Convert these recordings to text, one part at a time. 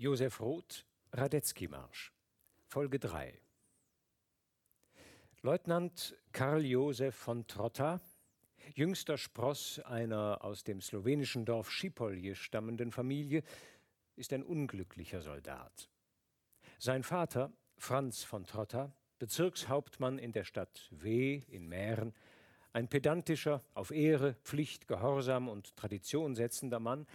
Josef Roth, Radetzky-Marsch, Folge 3. Leutnant Karl Josef von Trotta, jüngster Spross einer aus dem slowenischen Dorf Schipolje stammenden Familie, ist ein unglücklicher Soldat. Sein Vater, Franz von Trotta, Bezirkshauptmann in der Stadt W in Mähren, ein pedantischer, auf Ehre, Pflicht, Gehorsam und Tradition setzender Mann,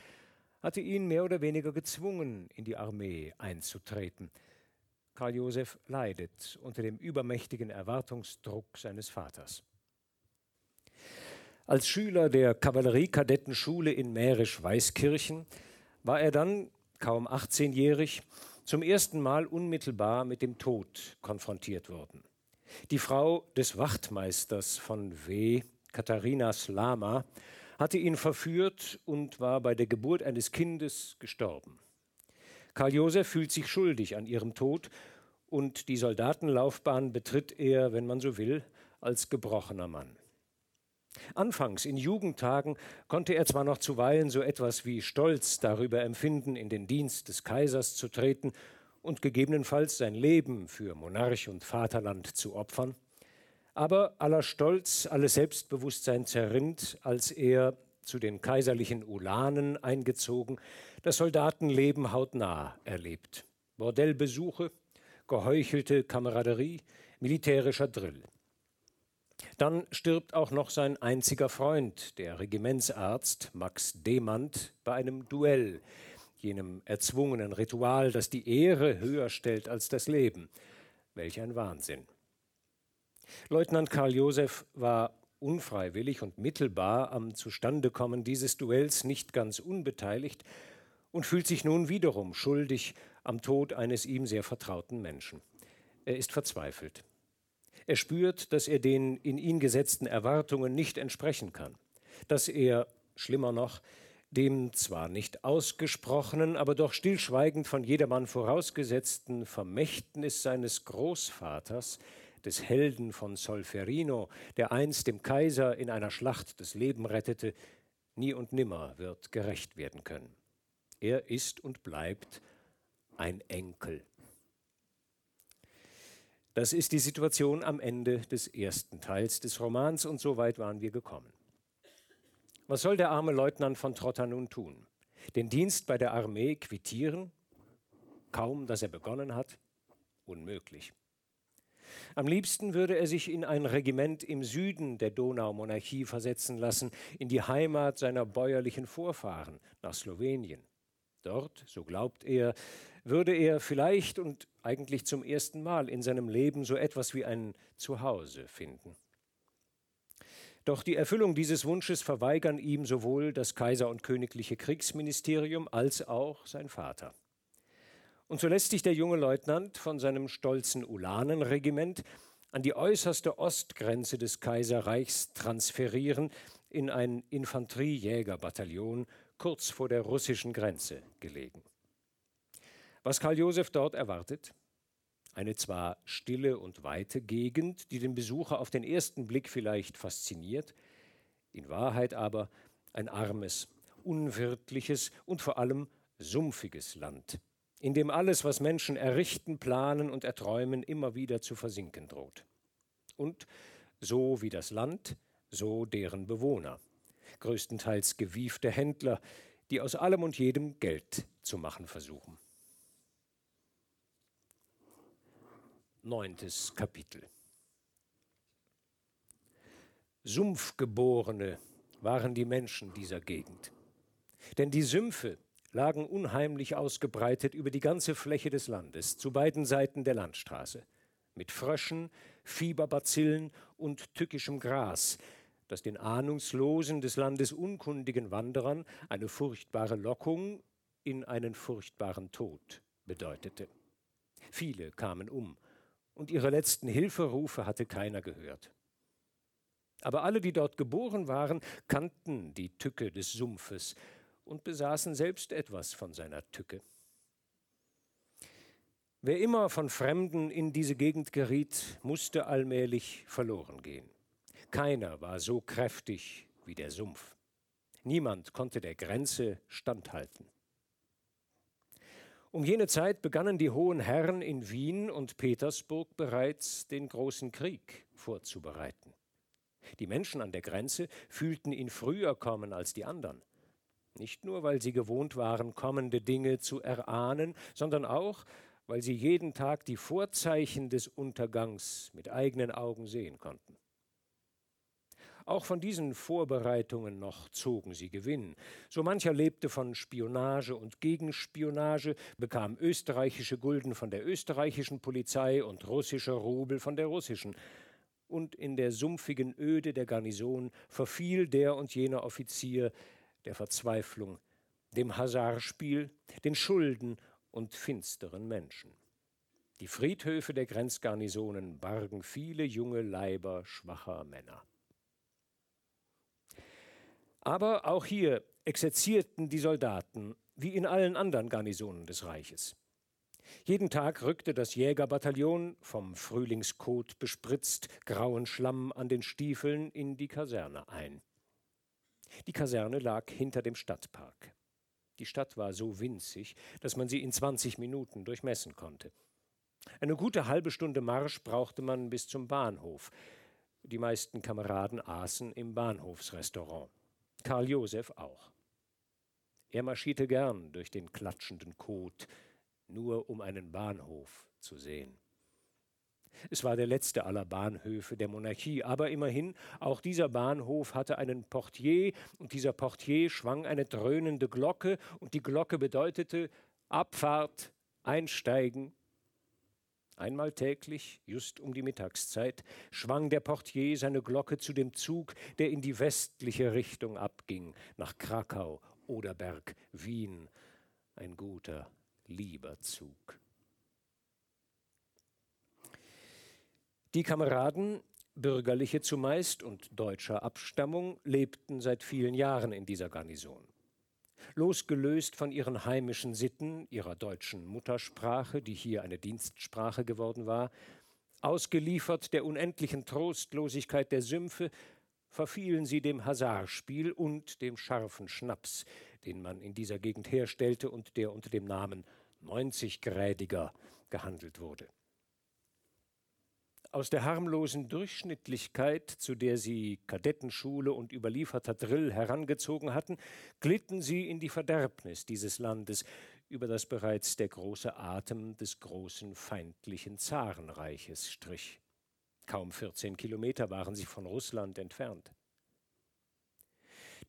hatte ihn mehr oder weniger gezwungen, in die Armee einzutreten. Karl Josef leidet unter dem übermächtigen Erwartungsdruck seines Vaters. Als Schüler der Kavalleriekadettenschule in Mährisch-Weißkirchen war er dann, kaum 18-jährig, zum ersten Mal unmittelbar mit dem Tod konfrontiert worden. Die Frau des Wachtmeisters von W., Katharina Slama, hatte ihn verführt und war bei der Geburt eines Kindes gestorben. Karl Josef fühlt sich schuldig an ihrem Tod und die Soldatenlaufbahn betritt er, wenn man so will, als gebrochener Mann. Anfangs in Jugendtagen konnte er zwar noch zuweilen so etwas wie Stolz darüber empfinden, in den Dienst des Kaisers zu treten und gegebenenfalls sein Leben für Monarch und Vaterland zu opfern, aber aller Stolz, alles Selbstbewusstsein zerrinnt, als er zu den kaiserlichen Ulanen eingezogen, das Soldatenleben hautnah erlebt. Bordellbesuche, geheuchelte Kameraderie, militärischer Drill. Dann stirbt auch noch sein einziger Freund, der Regimentsarzt Max Demand, bei einem Duell, jenem erzwungenen Ritual, das die Ehre höher stellt als das Leben. Welch ein Wahnsinn. Leutnant Karl Josef war unfreiwillig und mittelbar am Zustandekommen dieses Duells nicht ganz unbeteiligt und fühlt sich nun wiederum schuldig am Tod eines ihm sehr vertrauten Menschen. Er ist verzweifelt. Er spürt, dass er den in ihn gesetzten Erwartungen nicht entsprechen kann, dass er, schlimmer noch, dem zwar nicht ausgesprochenen, aber doch stillschweigend von jedermann vorausgesetzten Vermächtnis seines Großvaters des Helden von Solferino, der einst dem Kaiser in einer Schlacht das Leben rettete, nie und nimmer wird gerecht werden können. Er ist und bleibt ein Enkel. Das ist die Situation am Ende des ersten Teils des Romans und so weit waren wir gekommen. Was soll der arme Leutnant von Trotta nun tun? Den Dienst bei der Armee quittieren? Kaum, dass er begonnen hat? Unmöglich. Am liebsten würde er sich in ein Regiment im Süden der Donaumonarchie versetzen lassen, in die Heimat seiner bäuerlichen Vorfahren, nach Slowenien. Dort, so glaubt er, würde er vielleicht und eigentlich zum ersten Mal in seinem Leben so etwas wie ein Zuhause finden. Doch die Erfüllung dieses Wunsches verweigern ihm sowohl das Kaiser- und königliche Kriegsministerium als auch sein Vater. Und so lässt sich der junge Leutnant von seinem stolzen Ulanenregiment an die äußerste Ostgrenze des Kaiserreichs transferieren in ein Infanteriejägerbataillon kurz vor der russischen Grenze gelegen. Was Karl Josef dort erwartet? Eine zwar stille und weite Gegend, die den Besucher auf den ersten Blick vielleicht fasziniert, in Wahrheit aber ein armes, unwirtliches und vor allem sumpfiges Land, in dem alles, was Menschen errichten, planen und erträumen, immer wieder zu versinken droht. Und so wie das Land, so deren Bewohner, größtenteils gewiefte Händler, die aus allem und jedem Geld zu machen versuchen. Neuntes Kapitel. Sumpfgeborene waren die Menschen dieser Gegend. Denn die Sümpfe, lagen unheimlich ausgebreitet über die ganze Fläche des Landes, zu beiden Seiten der Landstraße, mit Fröschen, Fieberbazillen und tückischem Gras, das den ahnungslosen, des Landes unkundigen Wanderern eine furchtbare Lockung in einen furchtbaren Tod bedeutete. Viele kamen um, und ihre letzten Hilferufe hatte keiner gehört. Aber alle, die dort geboren waren, kannten die Tücke des Sumpfes und besaßen selbst etwas von seiner Tücke. Wer immer von Fremden in diese Gegend geriet, musste allmählich verloren gehen. Keiner war so kräftig wie der Sumpf. Niemand konnte der Grenze standhalten. Um jene Zeit begannen die hohen Herren in Wien und Petersburg bereits den großen Krieg vorzubereiten. Die Menschen an der Grenze fühlten ihn früher kommen als die anderen. Nicht nur, weil sie gewohnt waren, kommende Dinge zu erahnen, sondern auch, weil sie jeden Tag die Vorzeichen des Untergangs mit eigenen Augen sehen konnten. Auch von diesen Vorbereitungen noch zogen sie Gewinn. So mancher lebte von Spionage und Gegenspionage, bekam österreichische Gulden von der österreichischen Polizei und russische Rubel von der russischen. Und in der sumpfigen Öde der Garnison verfiel der und jener Offizier der Verzweiflung, dem Hasardspiel, den Schulden und finsteren Menschen. Die Friedhöfe der Grenzgarnisonen bargen viele junge Leiber schwacher Männer. Aber auch hier exerzierten die Soldaten, wie in allen anderen Garnisonen des Reiches. Jeden Tag rückte das Jägerbataillon, vom Frühlingskot bespritzt, grauen Schlamm an den Stiefeln, in die Kaserne ein. Die Kaserne lag hinter dem Stadtpark. Die Stadt war so winzig, dass man sie in 20 Minuten durchmessen konnte. Eine gute halbe Stunde Marsch brauchte man bis zum Bahnhof. Die meisten Kameraden aßen im Bahnhofsrestaurant. Karl Josef auch. Er marschierte gern durch den klatschenden Kot, nur um einen Bahnhof zu sehen. Es war der letzte aller Bahnhöfe der Monarchie, aber immerhin, auch dieser Bahnhof hatte einen Portier, und dieser Portier schwang eine dröhnende Glocke, und die Glocke bedeutete Abfahrt, Einsteigen, Einmal täglich, just um die Mittagszeit, schwang der Portier seine Glocke zu dem Zug, der in die westliche Richtung abging, nach Krakau, Oderberg, Wien. Ein guter, lieber Zug. Die Kameraden, bürgerliche zumeist und deutscher Abstammung, lebten seit vielen Jahren in dieser Garnison. Losgelöst von ihren heimischen Sitten, ihrer deutschen Muttersprache, die hier eine Dienstsprache geworden war, ausgeliefert der unendlichen Trostlosigkeit der Sümpfe, verfielen sie dem Hasardspiel und dem scharfen Schnaps, den man in dieser Gegend herstellte und der unter dem Namen 90-Grädiger gehandelt wurde. Aus der harmlosen Durchschnittlichkeit, zu der sie Kadettenschule und überlieferter Drill herangezogen hatten, glitten sie in die Verderbnis dieses Landes, über das bereits der große Atem des großen feindlichen Zarenreiches strich. Kaum 14 Kilometer waren sie von Russland entfernt.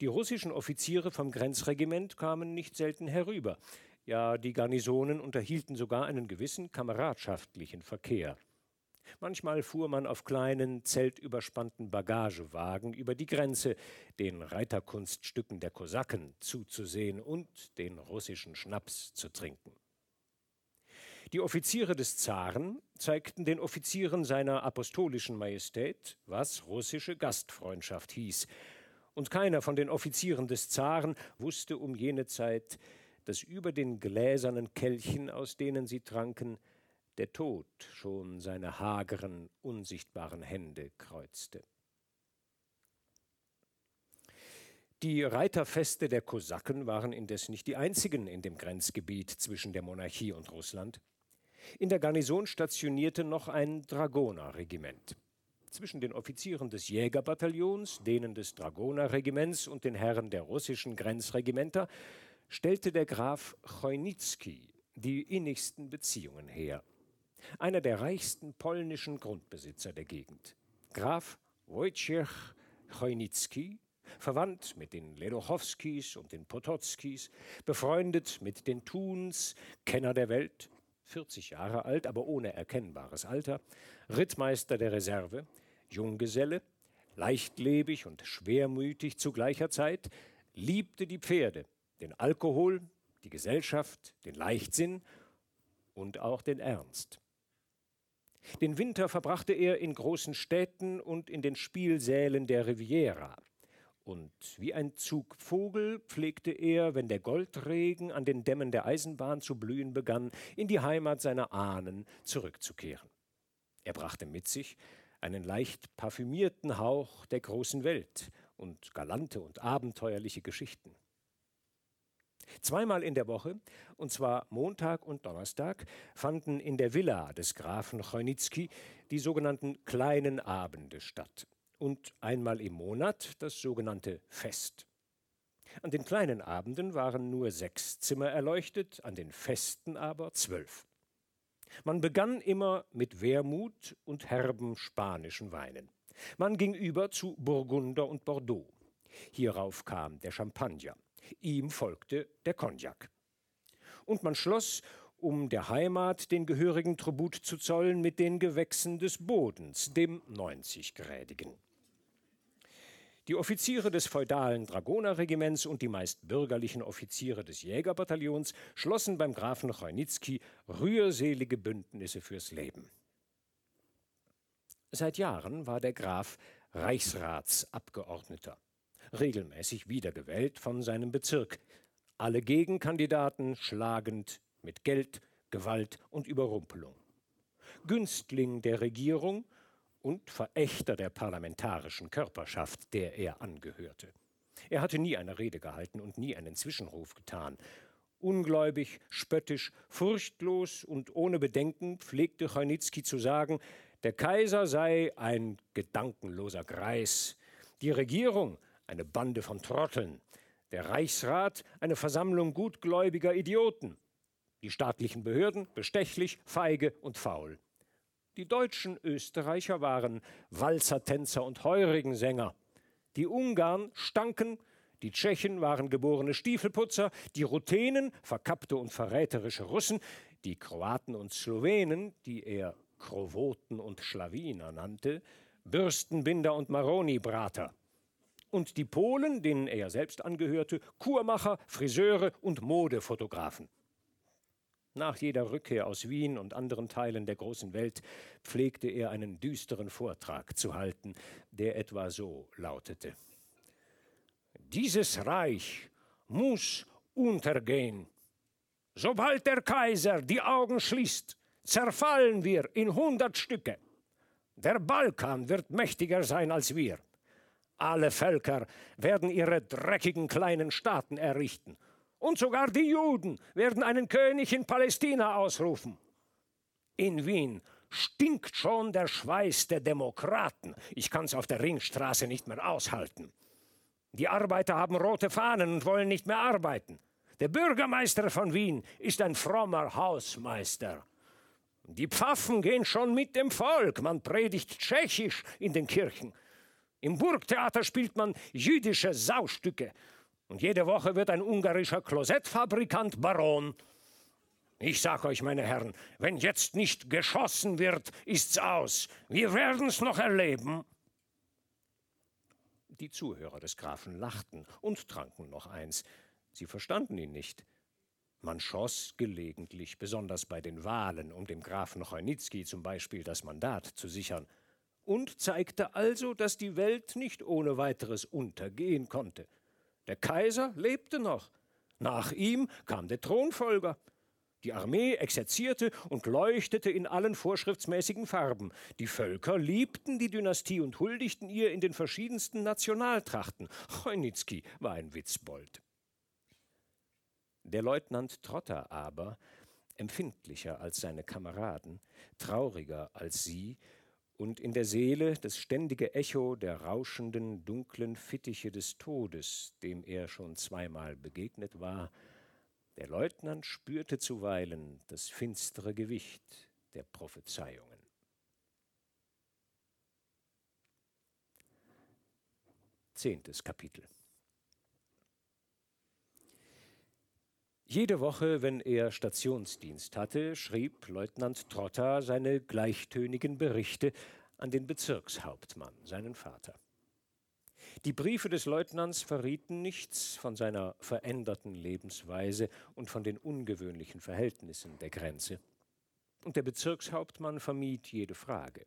Die russischen Offiziere vom Grenzregiment kamen nicht selten herüber. Ja, die Garnisonen unterhielten sogar einen gewissen kameradschaftlichen Verkehr. Manchmal fuhr man auf kleinen, zeltüberspannten Bagagewagen über die Grenze, den Reiterkunststücken der Kosaken zuzusehen und den russischen Schnaps zu trinken. Die Offiziere des Zaren zeigten den Offizieren seiner apostolischen Majestät, was russische Gastfreundschaft hieß, und keiner von den Offizieren des Zaren wusste um jene Zeit, dass über den gläsernen Kelchen, aus denen sie tranken, der Tod schon seine hageren, unsichtbaren Hände kreuzte. Die Reiterfeste der Kosaken waren indes nicht die einzigen in dem Grenzgebiet zwischen der Monarchie und Russland. In der Garnison stationierte noch ein Dragonerregiment. Zwischen den Offizieren des Jägerbataillons, denen des Dragonerregiments und den Herren der russischen Grenzregimenter stellte der Graf Chojnicki die innigsten Beziehungen her einer der reichsten polnischen Grundbesitzer der Gegend. Graf Wojciech Chojnicki, verwandt mit den Ledochowskis und den Potockis, befreundet mit den Thuns, Kenner der Welt, 40 Jahre alt, aber ohne erkennbares Alter, Rittmeister der Reserve, Junggeselle, leichtlebig und schwermütig zu gleicher Zeit, liebte die Pferde, den Alkohol, die Gesellschaft, den Leichtsinn und auch den Ernst. Den Winter verbrachte er in großen Städten und in den Spielsälen der Riviera. Und wie ein Zugvogel pflegte er, wenn der Goldregen an den Dämmen der Eisenbahn zu blühen begann, in die Heimat seiner Ahnen zurückzukehren. Er brachte mit sich einen leicht parfümierten Hauch der großen Welt und galante und abenteuerliche Geschichten. Zweimal in der Woche, und zwar Montag und Donnerstag, fanden in der Villa des Grafen Chojnitzki die sogenannten kleinen Abende statt und einmal im Monat das sogenannte Fest. An den kleinen Abenden waren nur sechs Zimmer erleuchtet, an den Festen aber zwölf. Man begann immer mit Wermut und herben spanischen Weinen. Man ging über zu Burgunder und Bordeaux. Hierauf kam der Champagner. Ihm folgte der Cognac. Und man schloss, um der Heimat den gehörigen Tribut zu zollen, mit den Gewächsen des Bodens, dem 90-Grädigen. Die Offiziere des feudalen Dragonerregiments und die meist bürgerlichen Offiziere des Jägerbataillons schlossen beim Grafen Chojnitzki rührselige Bündnisse fürs Leben. Seit Jahren war der Graf Reichsratsabgeordneter regelmäßig wiedergewählt von seinem Bezirk. Alle Gegenkandidaten schlagend mit Geld, Gewalt und Überrumpelung. Günstling der Regierung und Verächter der parlamentarischen Körperschaft, der er angehörte. Er hatte nie eine Rede gehalten und nie einen Zwischenruf getan. Ungläubig, spöttisch, furchtlos und ohne Bedenken pflegte Chojnitzki zu sagen, der Kaiser sei ein gedankenloser Greis, die Regierung eine Bande von Trotteln, der Reichsrat eine Versammlung gutgläubiger Idioten, die staatlichen Behörden bestechlich, feige und faul. Die deutschen Österreicher waren Walzertänzer und Heurigensänger. Die Ungarn stanken, die Tschechen waren geborene Stiefelputzer, die Ruthenen verkappte und verräterische Russen, die Kroaten und Slowenen, die er Krowoten und Schlawiner nannte, Bürstenbinder und Maroni-Brater und die Polen, denen er selbst angehörte, Kurmacher, Friseure und Modefotografen. Nach jeder Rückkehr aus Wien und anderen Teilen der großen Welt pflegte er einen düsteren Vortrag zu halten, der etwa so lautete. Dieses Reich muss untergehen. Sobald der Kaiser die Augen schließt, zerfallen wir in hundert Stücke. Der Balkan wird mächtiger sein als wir. Alle Völker werden ihre dreckigen kleinen Staaten errichten. Und sogar die Juden werden einen König in Palästina ausrufen. In Wien stinkt schon der Schweiß der Demokraten. Ich kann's auf der Ringstraße nicht mehr aushalten. Die Arbeiter haben rote Fahnen und wollen nicht mehr arbeiten. Der Bürgermeister von Wien ist ein frommer Hausmeister. Die Pfaffen gehen schon mit dem Volk. Man predigt Tschechisch in den Kirchen. Im Burgtheater spielt man jüdische Saustücke. Und jede Woche wird ein ungarischer Klosettfabrikant Baron. Ich sag euch, meine Herren, wenn jetzt nicht geschossen wird, ist's aus. Wir werden's noch erleben. Die Zuhörer des Grafen lachten und tranken noch eins. Sie verstanden ihn nicht. Man schoss gelegentlich, besonders bei den Wahlen, um dem Grafen Chojnitzki zum Beispiel das Mandat zu sichern und zeigte also, dass die Welt nicht ohne weiteres untergehen konnte. Der Kaiser lebte noch. Nach ihm kam der Thronfolger. Die Armee exerzierte und leuchtete in allen vorschriftsmäßigen Farben. Die Völker liebten die Dynastie und huldigten ihr in den verschiedensten Nationaltrachten. Chojnitzki war ein Witzbold. Der Leutnant Trotter aber, empfindlicher als seine Kameraden, trauriger als sie, und in der Seele das ständige Echo der rauschenden, dunklen Fittiche des Todes, dem er schon zweimal begegnet war, der Leutnant spürte zuweilen das finstere Gewicht der Prophezeiungen. Zehntes Kapitel Jede Woche, wenn er Stationsdienst hatte, schrieb Leutnant Trotter seine gleichtönigen Berichte an den Bezirkshauptmann, seinen Vater. Die Briefe des Leutnants verrieten nichts von seiner veränderten Lebensweise und von den ungewöhnlichen Verhältnissen der Grenze. Und der Bezirkshauptmann vermied jede Frage.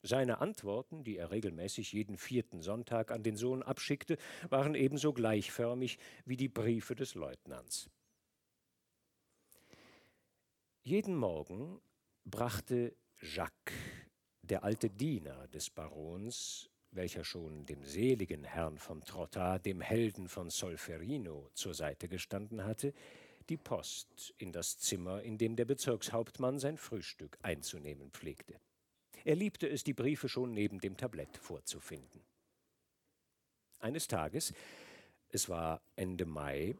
Seine Antworten, die er regelmäßig jeden vierten Sonntag an den Sohn abschickte, waren ebenso gleichförmig wie die Briefe des Leutnants. Jeden Morgen brachte Jacques, der alte Diener des Barons, welcher schon dem seligen Herrn von Trotta, dem Helden von Solferino, zur Seite gestanden hatte, die Post in das Zimmer, in dem der Bezirkshauptmann sein Frühstück einzunehmen pflegte. Er liebte es, die Briefe schon neben dem Tablett vorzufinden. Eines Tages, es war Ende Mai,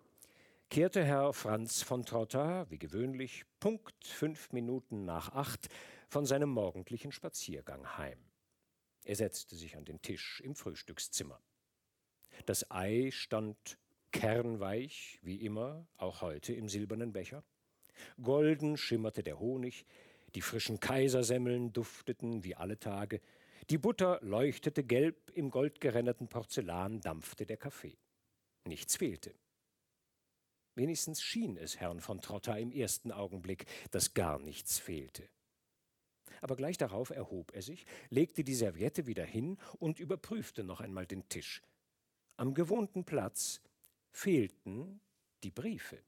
kehrte Herr Franz von Trotta, wie gewöhnlich, Punkt fünf Minuten nach acht, von seinem morgendlichen Spaziergang heim. Er setzte sich an den Tisch im Frühstückszimmer. Das Ei stand kernweich, wie immer, auch heute im silbernen Becher. Golden schimmerte der Honig, die frischen Kaisersemmeln dufteten wie alle Tage, die Butter leuchtete gelb, im goldgerenderten Porzellan dampfte der Kaffee. Nichts fehlte. Wenigstens schien es Herrn von Trotta im ersten Augenblick, dass gar nichts fehlte. Aber gleich darauf erhob er sich, legte die Serviette wieder hin und überprüfte noch einmal den Tisch. Am gewohnten Platz fehlten die Briefe.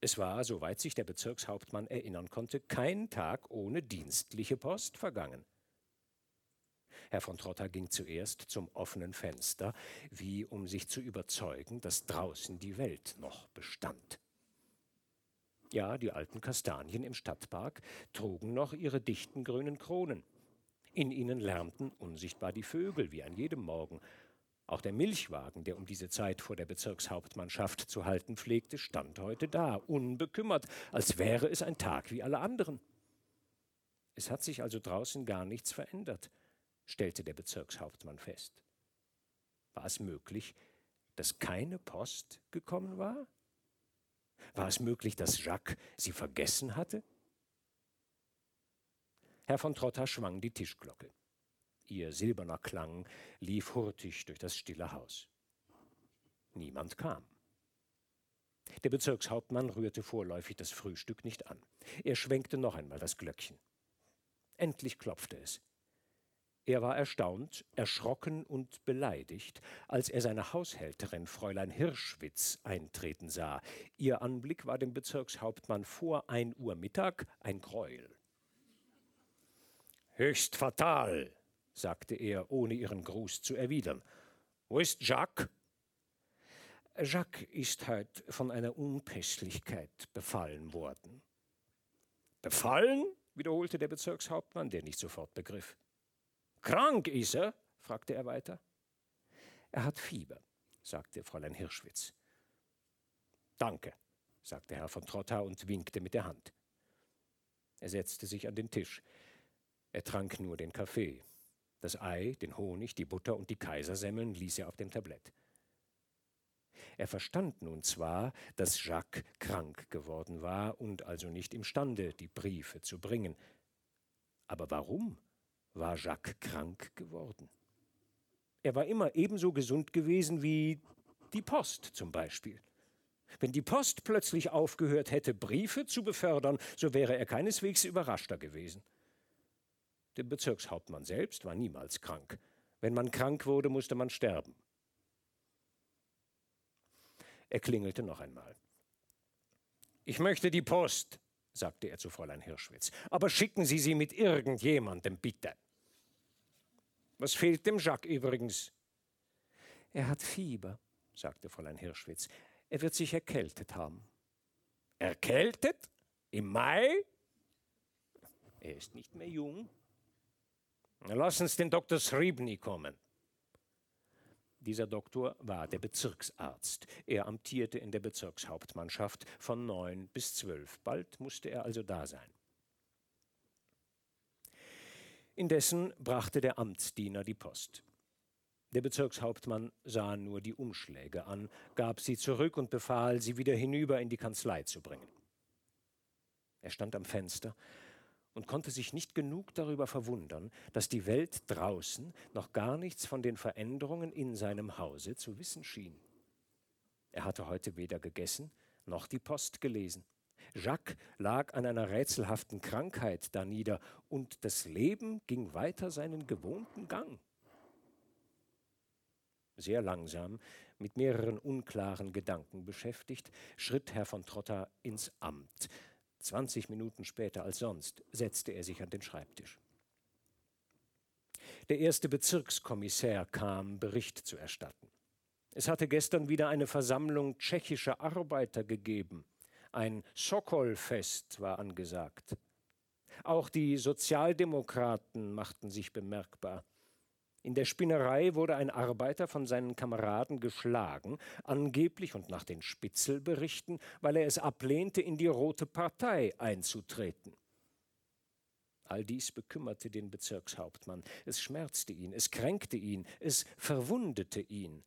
Es war, soweit sich der Bezirkshauptmann erinnern konnte, kein Tag ohne dienstliche Post vergangen. Herr von Trotta ging zuerst zum offenen Fenster, wie um sich zu überzeugen, dass draußen die Welt noch bestand. Ja, die alten Kastanien im Stadtpark trugen noch ihre dichten grünen Kronen. In ihnen lärmten unsichtbar die Vögel wie an jedem Morgen. Auch der Milchwagen, der um diese Zeit vor der Bezirkshauptmannschaft zu halten pflegte, stand heute da, unbekümmert, als wäre es ein Tag wie alle anderen. Es hat sich also draußen gar nichts verändert stellte der Bezirkshauptmann fest. War es möglich, dass keine Post gekommen war? War es möglich, dass Jacques sie vergessen hatte? Herr von Trotta schwang die Tischglocke. Ihr silberner Klang lief hurtig durch das stille Haus. Niemand kam. Der Bezirkshauptmann rührte vorläufig das Frühstück nicht an. Er schwenkte noch einmal das Glöckchen. Endlich klopfte es. Er war erstaunt, erschrocken und beleidigt, als er seine Haushälterin Fräulein Hirschwitz eintreten sah. Ihr Anblick war dem Bezirkshauptmann vor ein Uhr Mittag ein Gräuel. Höchst fatal, sagte er, ohne ihren Gruß zu erwidern. Wo ist Jacques? Jacques ist heute von einer Unpässlichkeit befallen worden. Befallen? wiederholte der Bezirkshauptmann, der nicht sofort begriff. Krank ist er? fragte er weiter. Er hat Fieber, sagte Fräulein Hirschwitz. Danke, sagte Herr von Trotta und winkte mit der Hand. Er setzte sich an den Tisch. Er trank nur den Kaffee. Das Ei, den Honig, die Butter und die Kaisersemmeln ließ er auf dem Tablett. Er verstand nun zwar, dass Jacques krank geworden war und also nicht imstande, die Briefe zu bringen. Aber warum war Jacques krank geworden. Er war immer ebenso gesund gewesen wie die Post zum Beispiel. Wenn die Post plötzlich aufgehört hätte, Briefe zu befördern, so wäre er keineswegs überraschter gewesen. Der Bezirkshauptmann selbst war niemals krank. Wenn man krank wurde, musste man sterben. Er klingelte noch einmal. Ich möchte die Post, sagte er zu Fräulein Hirschwitz. Aber schicken Sie sie mit irgendjemandem, bitte. Was fehlt dem Jacques übrigens? Er hat Fieber, sagte Fräulein Hirschwitz. Er wird sich erkältet haben. Erkältet? Im Mai? Er ist nicht mehr jung. Lass uns den Dr. Sribny kommen. Dieser Doktor war der Bezirksarzt. Er amtierte in der Bezirkshauptmannschaft von neun bis zwölf. Bald musste er also da sein. Indessen brachte der Amtsdiener die Post. Der Bezirkshauptmann sah nur die Umschläge an, gab sie zurück und befahl, sie wieder hinüber in die Kanzlei zu bringen. Er stand am Fenster und konnte sich nicht genug darüber verwundern, dass die Welt draußen noch gar nichts von den Veränderungen in seinem Hause zu wissen schien. Er hatte heute weder gegessen noch die Post gelesen. Jacques lag an einer rätselhaften Krankheit danieder und das Leben ging weiter seinen gewohnten Gang. Sehr langsam, mit mehreren unklaren Gedanken beschäftigt, schritt Herr von Trotta ins Amt, Zwanzig Minuten später als sonst setzte er sich an den Schreibtisch. Der erste Bezirkskommissär kam, Bericht zu erstatten. Es hatte gestern wieder eine Versammlung tschechischer Arbeiter gegeben. Ein Sokolfest war angesagt. Auch die Sozialdemokraten machten sich bemerkbar. In der Spinnerei wurde ein Arbeiter von seinen Kameraden geschlagen, angeblich und nach den Spitzelberichten, weil er es ablehnte, in die Rote Partei einzutreten. All dies bekümmerte den Bezirkshauptmann. Es schmerzte ihn, es kränkte ihn, es verwundete ihn.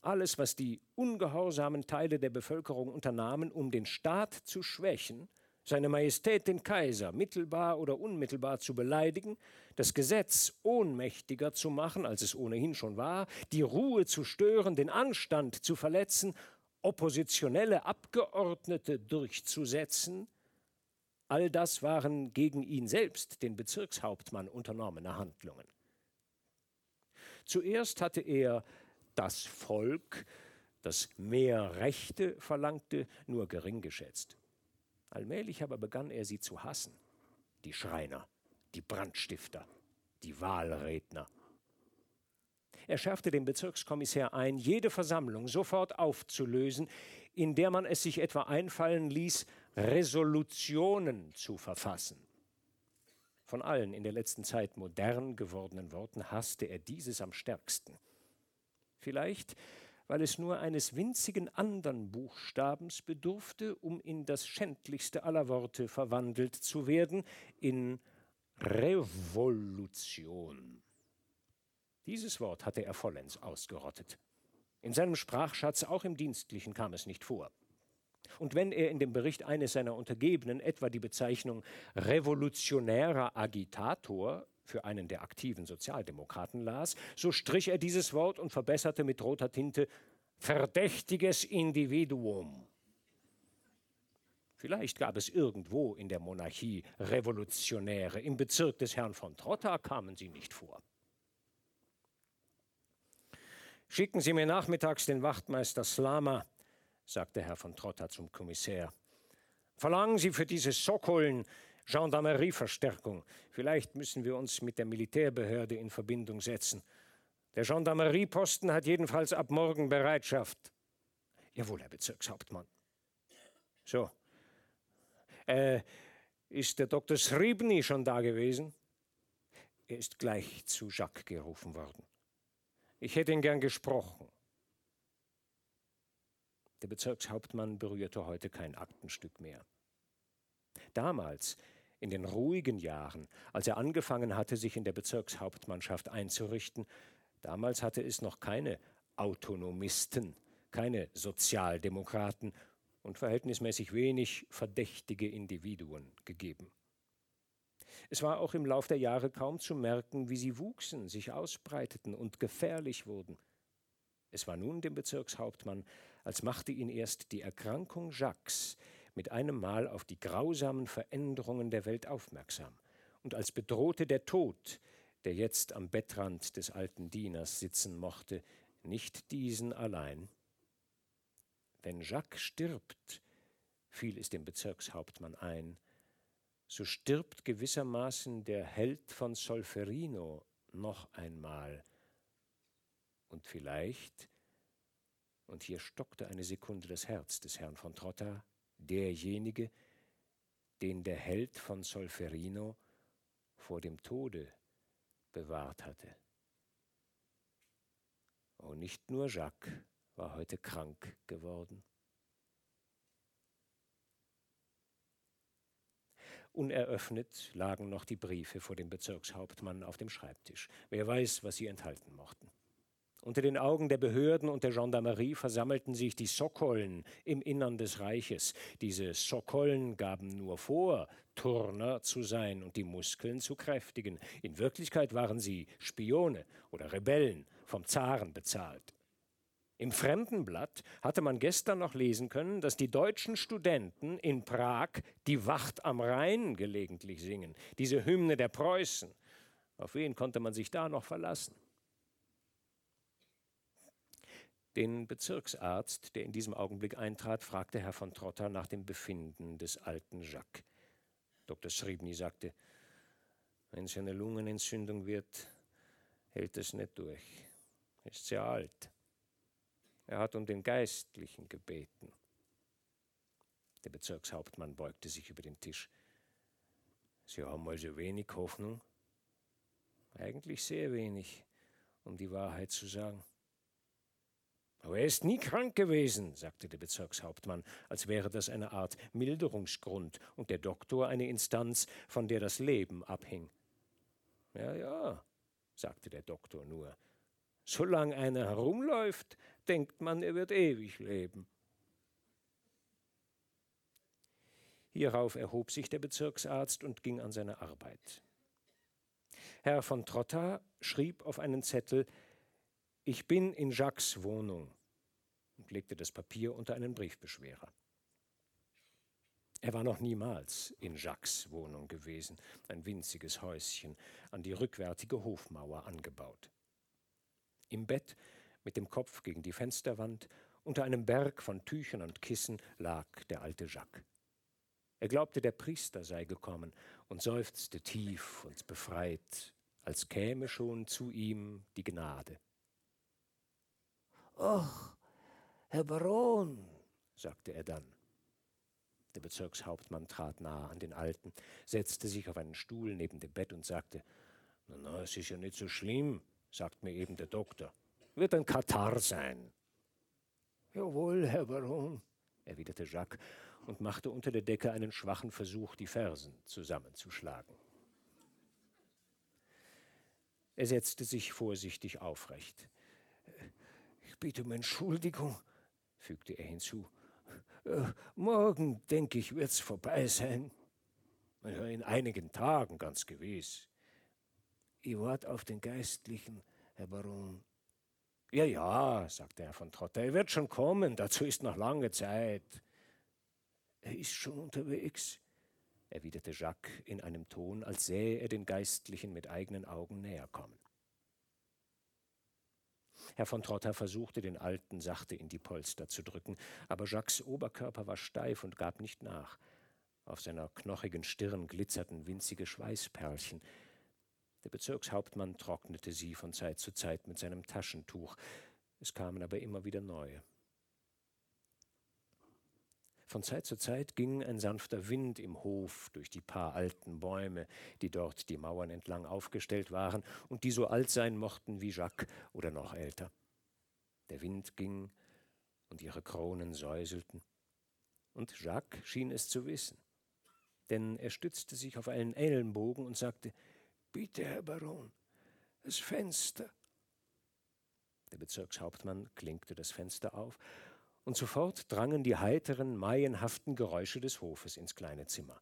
Alles, was die ungehorsamen Teile der Bevölkerung unternahmen, um den Staat zu schwächen, seine Majestät den Kaiser mittelbar oder unmittelbar zu beleidigen, das Gesetz ohnmächtiger zu machen, als es ohnehin schon war, die Ruhe zu stören, den Anstand zu verletzen, oppositionelle Abgeordnete durchzusetzen, all das waren gegen ihn selbst, den Bezirkshauptmann, unternommene Handlungen. Zuerst hatte er das Volk, das mehr Rechte verlangte, nur gering geschätzt. Allmählich aber begann er sie zu hassen. Die Schreiner, die Brandstifter, die Wahlredner. Er schärfte dem Bezirkskommissär ein, jede Versammlung sofort aufzulösen, in der man es sich etwa einfallen ließ, Resolutionen zu verfassen. Von allen in der letzten Zeit modern gewordenen Worten hasste er dieses am stärksten. Vielleicht weil es nur eines winzigen andern Buchstabens bedurfte, um in das schändlichste aller Worte verwandelt zu werden, in Revolution. Dieses Wort hatte er vollends ausgerottet. In seinem Sprachschatz, auch im Dienstlichen, kam es nicht vor. Und wenn er in dem Bericht eines seiner Untergebenen etwa die Bezeichnung revolutionärer Agitator für einen der aktiven Sozialdemokraten las, so strich er dieses Wort und verbesserte mit roter Tinte verdächtiges Individuum. Vielleicht gab es irgendwo in der Monarchie Revolutionäre. Im Bezirk des Herrn von Trotta kamen sie nicht vor. Schicken Sie mir nachmittags den Wachtmeister Slama, sagte Herr von Trotta zum Kommissär. Verlangen Sie für diese Sokoln Gendarmerieverstärkung. Vielleicht müssen wir uns mit der Militärbehörde in Verbindung setzen. Der Gendarmerieposten hat jedenfalls ab morgen Bereitschaft. Jawohl, Herr Bezirkshauptmann. So. Äh, ist der Dr. Sribny schon da gewesen? Er ist gleich zu Jacques gerufen worden. Ich hätte ihn gern gesprochen. Der Bezirkshauptmann berührte heute kein Aktenstück mehr. Damals, in den ruhigen Jahren, als er angefangen hatte, sich in der Bezirkshauptmannschaft einzurichten, damals hatte es noch keine Autonomisten, keine Sozialdemokraten und verhältnismäßig wenig verdächtige Individuen gegeben. Es war auch im Lauf der Jahre kaum zu merken, wie sie wuchsen, sich ausbreiteten und gefährlich wurden. Es war nun dem Bezirkshauptmann, als machte ihn erst die Erkrankung Jacques, mit einem Mal auf die grausamen Veränderungen der Welt aufmerksam, und als bedrohte der Tod, der jetzt am Bettrand des alten Dieners sitzen mochte, nicht diesen allein. Wenn Jacques stirbt, fiel es dem Bezirkshauptmann ein, so stirbt gewissermaßen der Held von Solferino noch einmal. Und vielleicht, und hier stockte eine Sekunde das Herz des Herrn von Trotta, derjenige, den der Held von Solferino vor dem Tode bewahrt hatte. Und nicht nur Jacques war heute krank geworden. Uneröffnet lagen noch die Briefe vor dem Bezirkshauptmann auf dem Schreibtisch. Wer weiß, was sie enthalten mochten. Unter den Augen der Behörden und der Gendarmerie versammelten sich die Sokollen im Innern des Reiches. Diese Sokollen gaben nur vor, Turner zu sein und die Muskeln zu kräftigen. In Wirklichkeit waren sie Spione oder Rebellen, vom Zaren bezahlt. Im Fremdenblatt hatte man gestern noch lesen können, dass die deutschen Studenten in Prag die Wacht am Rhein gelegentlich singen, diese Hymne der Preußen. Auf wen konnte man sich da noch verlassen? Den Bezirksarzt, der in diesem Augenblick eintrat, fragte Herr von Trotter nach dem Befinden des alten Jacques. Dr. Sribny sagte, wenn es eine Lungenentzündung wird, hält es nicht durch. Ist sehr alt. Er hat um den Geistlichen gebeten. Der Bezirkshauptmann beugte sich über den Tisch. Sie haben also wenig Hoffnung? Eigentlich sehr wenig, um die Wahrheit zu sagen. Aber er ist nie krank gewesen, sagte der Bezirkshauptmann, als wäre das eine Art Milderungsgrund und der Doktor eine Instanz, von der das Leben abhing. Ja, ja, sagte der Doktor nur. Solange einer herumläuft, denkt man, er wird ewig leben. Hierauf erhob sich der Bezirksarzt und ging an seine Arbeit. Herr von Trotta schrieb auf einen Zettel Ich bin in Jacques Wohnung und legte das Papier unter einen Briefbeschwerer. Er war noch niemals in Jacques Wohnung gewesen, ein winziges Häuschen, an die rückwärtige Hofmauer angebaut. Im Bett, mit dem Kopf gegen die Fensterwand, unter einem Berg von Tüchern und Kissen lag der alte Jacques. Er glaubte, der Priester sei gekommen und seufzte tief und befreit, als käme schon zu ihm die Gnade. »Ach, Herr Baron«, sagte er dann. Der Bezirkshauptmann trat nahe an den Alten, setzte sich auf einen Stuhl neben dem Bett und sagte, na, na, es ist ja nicht so schlimm, sagt mir eben der Doktor. Wird ein Katar sein. Jawohl, Herr Baron, erwiderte Jacques und machte unter der Decke einen schwachen Versuch, die Fersen zusammenzuschlagen. Er setzte sich vorsichtig aufrecht. Ich bitte um Entschuldigung, fügte er hinzu. Äh, morgen, denke ich, wird's vorbei sein. In einigen Tagen, ganz gewiss. Ihr wart auf den Geistlichen, Herr Baron. Ja, ja, sagte Herr von Trotter, er wird schon kommen, dazu ist noch lange Zeit. Er ist schon unterwegs, erwiderte Jacques in einem Ton, als sähe er den Geistlichen mit eigenen Augen näher kommen. Herr von Trotter versuchte, den Alten sachte in die Polster zu drücken, aber Jacques Oberkörper war steif und gab nicht nach. Auf seiner knochigen Stirn glitzerten winzige Schweißperlchen. Der Bezirkshauptmann trocknete sie von Zeit zu Zeit mit seinem Taschentuch. Es kamen aber immer wieder neue. Von Zeit zu Zeit ging ein sanfter Wind im Hof durch die paar alten Bäume, die dort die Mauern entlang aufgestellt waren und die so alt sein mochten wie Jacques oder noch älter. Der Wind ging und ihre Kronen säuselten. Und Jacques schien es zu wissen, denn er stützte sich auf einen Ellenbogen und sagte, Bitte, Herr Baron, das Fenster. Der Bezirkshauptmann klinkte das Fenster auf und sofort drangen die heiteren, maienhaften Geräusche des Hofes ins kleine Zimmer.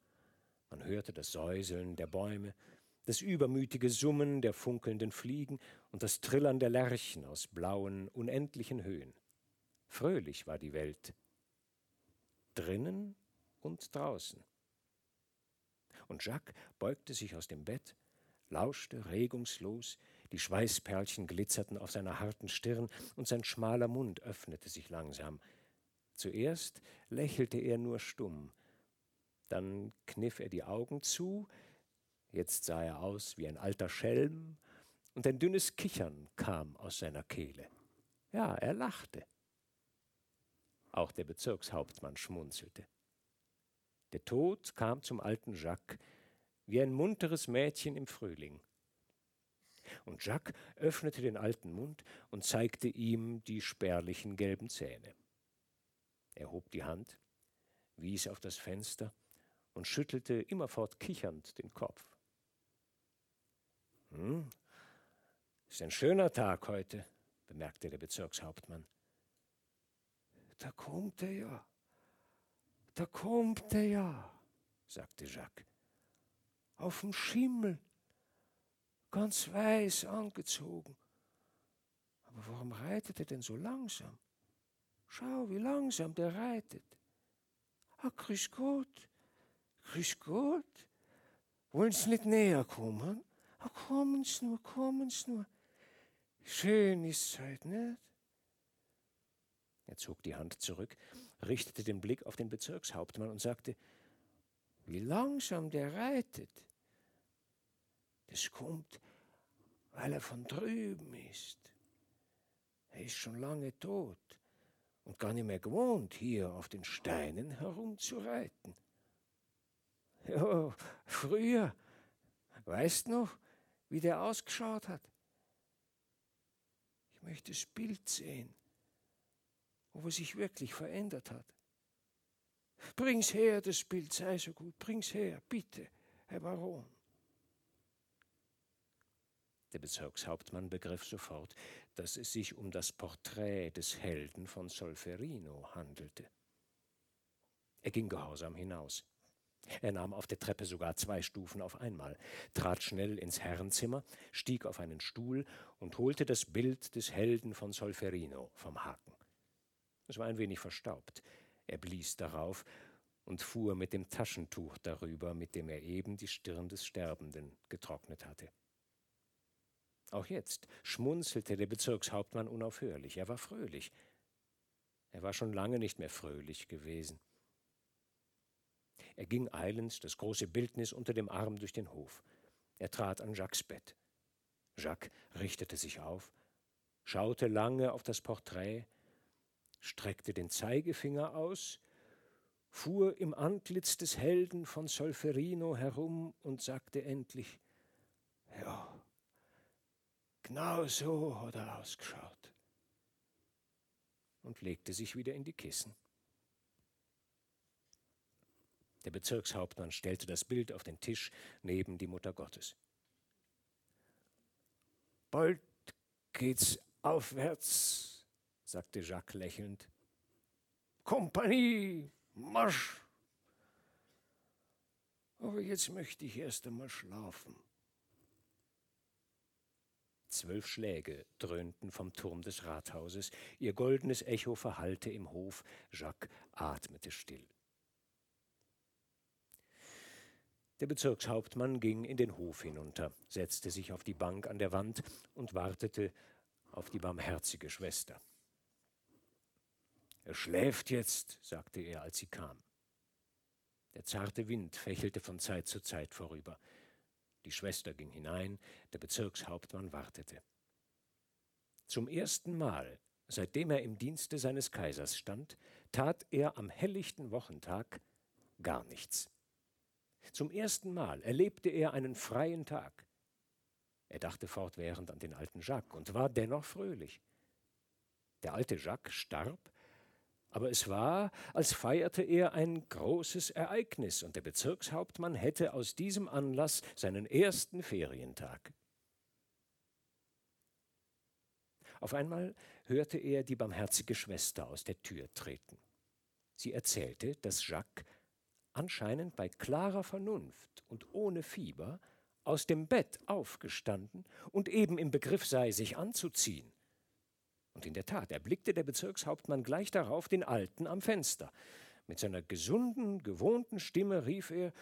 Man hörte das Säuseln der Bäume, das übermütige Summen der funkelnden Fliegen und das Trillern der Lerchen aus blauen, unendlichen Höhen. Fröhlich war die Welt, drinnen und draußen. Und Jacques beugte sich aus dem Bett, lauschte regungslos, die Schweißperlchen glitzerten auf seiner harten Stirn und sein schmaler Mund öffnete sich langsam. Zuerst lächelte er nur stumm, dann kniff er die Augen zu, jetzt sah er aus wie ein alter Schelm, und ein dünnes Kichern kam aus seiner Kehle. Ja, er lachte. Auch der Bezirkshauptmann schmunzelte. Der Tod kam zum alten Jacques wie ein munteres Mädchen im Frühling. Und Jacques öffnete den alten Mund und zeigte ihm die spärlichen gelben Zähne. Er hob die Hand, wies auf das Fenster und schüttelte immerfort kichernd den Kopf. Hm, ist ein schöner Tag heute, bemerkte der Bezirkshauptmann. Da kommt er ja, da kommt er ja, sagte Jacques. Auf dem Schimmel, ganz weiß angezogen. Aber warum reitet er denn so langsam? Schau, wie langsam der reitet. Ah, grüß Gott, grüß Gott. Wollen Sie nicht näher kommen? Ah, kommen Sie nur, kommen Sie nur. Schön ist's heute, nicht? Er zog die Hand zurück, richtete den Blick auf den Bezirkshauptmann und sagte, wie langsam der reitet. Das kommt, weil er von drüben ist. Er ist schon lange tot und gar nicht mehr gewohnt, hier auf den Steinen herumzureiten. Ja, früher, weißt noch, wie der ausgeschaut hat? Ich möchte das Bild sehen, er sich wirklich verändert hat. Bring's her, das Bild, sei so gut, bring's her, bitte, Herr Baron. Der Bezirkshauptmann begriff sofort, dass es sich um das Porträt des Helden von Solferino handelte. Er ging gehorsam hinaus. Er nahm auf der Treppe sogar zwei Stufen auf einmal, trat schnell ins Herrenzimmer, stieg auf einen Stuhl und holte das Bild des Helden von Solferino vom Haken. Es war ein wenig verstaubt. Er blies darauf und fuhr mit dem Taschentuch darüber, mit dem er eben die Stirn des Sterbenden getrocknet hatte. Auch jetzt schmunzelte der Bezirkshauptmann unaufhörlich. Er war fröhlich. Er war schon lange nicht mehr fröhlich gewesen. Er ging eilends, das große Bildnis unter dem Arm, durch den Hof. Er trat an Jacques Bett. Jacques richtete sich auf, schaute lange auf das Porträt, streckte den Zeigefinger aus, fuhr im Antlitz des Helden von Solferino herum und sagte endlich Ja, genau so hat er ausgeschaut und legte sich wieder in die Kissen. Der Bezirkshauptmann stellte das Bild auf den Tisch neben die Mutter Gottes. Bald geht's aufwärts, sagte Jacques lächelnd. Kompanie, Marsch! Aber jetzt möchte ich erst einmal schlafen. Zwölf Schläge dröhnten vom Turm des Rathauses, ihr goldenes Echo verhallte im Hof, Jacques atmete still. Der Bezirkshauptmann ging in den Hof hinunter, setzte sich auf die Bank an der Wand und wartete auf die barmherzige Schwester. Er schläft jetzt, sagte er, als sie kam. Der zarte Wind fächelte von Zeit zu Zeit vorüber. Die Schwester ging hinein, der Bezirkshauptmann wartete. Zum ersten Mal, seitdem er im Dienste seines Kaisers stand, tat er am helllichten Wochentag gar nichts. Zum ersten Mal erlebte er einen freien Tag. Er dachte fortwährend an den alten Jacques und war dennoch fröhlich. Der alte Jacques starb, aber es war, als feierte er ein großes Ereignis und der Bezirkshauptmann hätte aus diesem Anlass seinen ersten Ferientag. Auf einmal hörte er die barmherzige Schwester aus der Tür treten. Sie erzählte, dass Jacques anscheinend bei klarer Vernunft und ohne Fieber, aus dem Bett aufgestanden und eben im Begriff sei, sich anzuziehen. Und in der Tat erblickte der Bezirkshauptmann gleich darauf den Alten am Fenster. Mit seiner gesunden, gewohnten Stimme rief er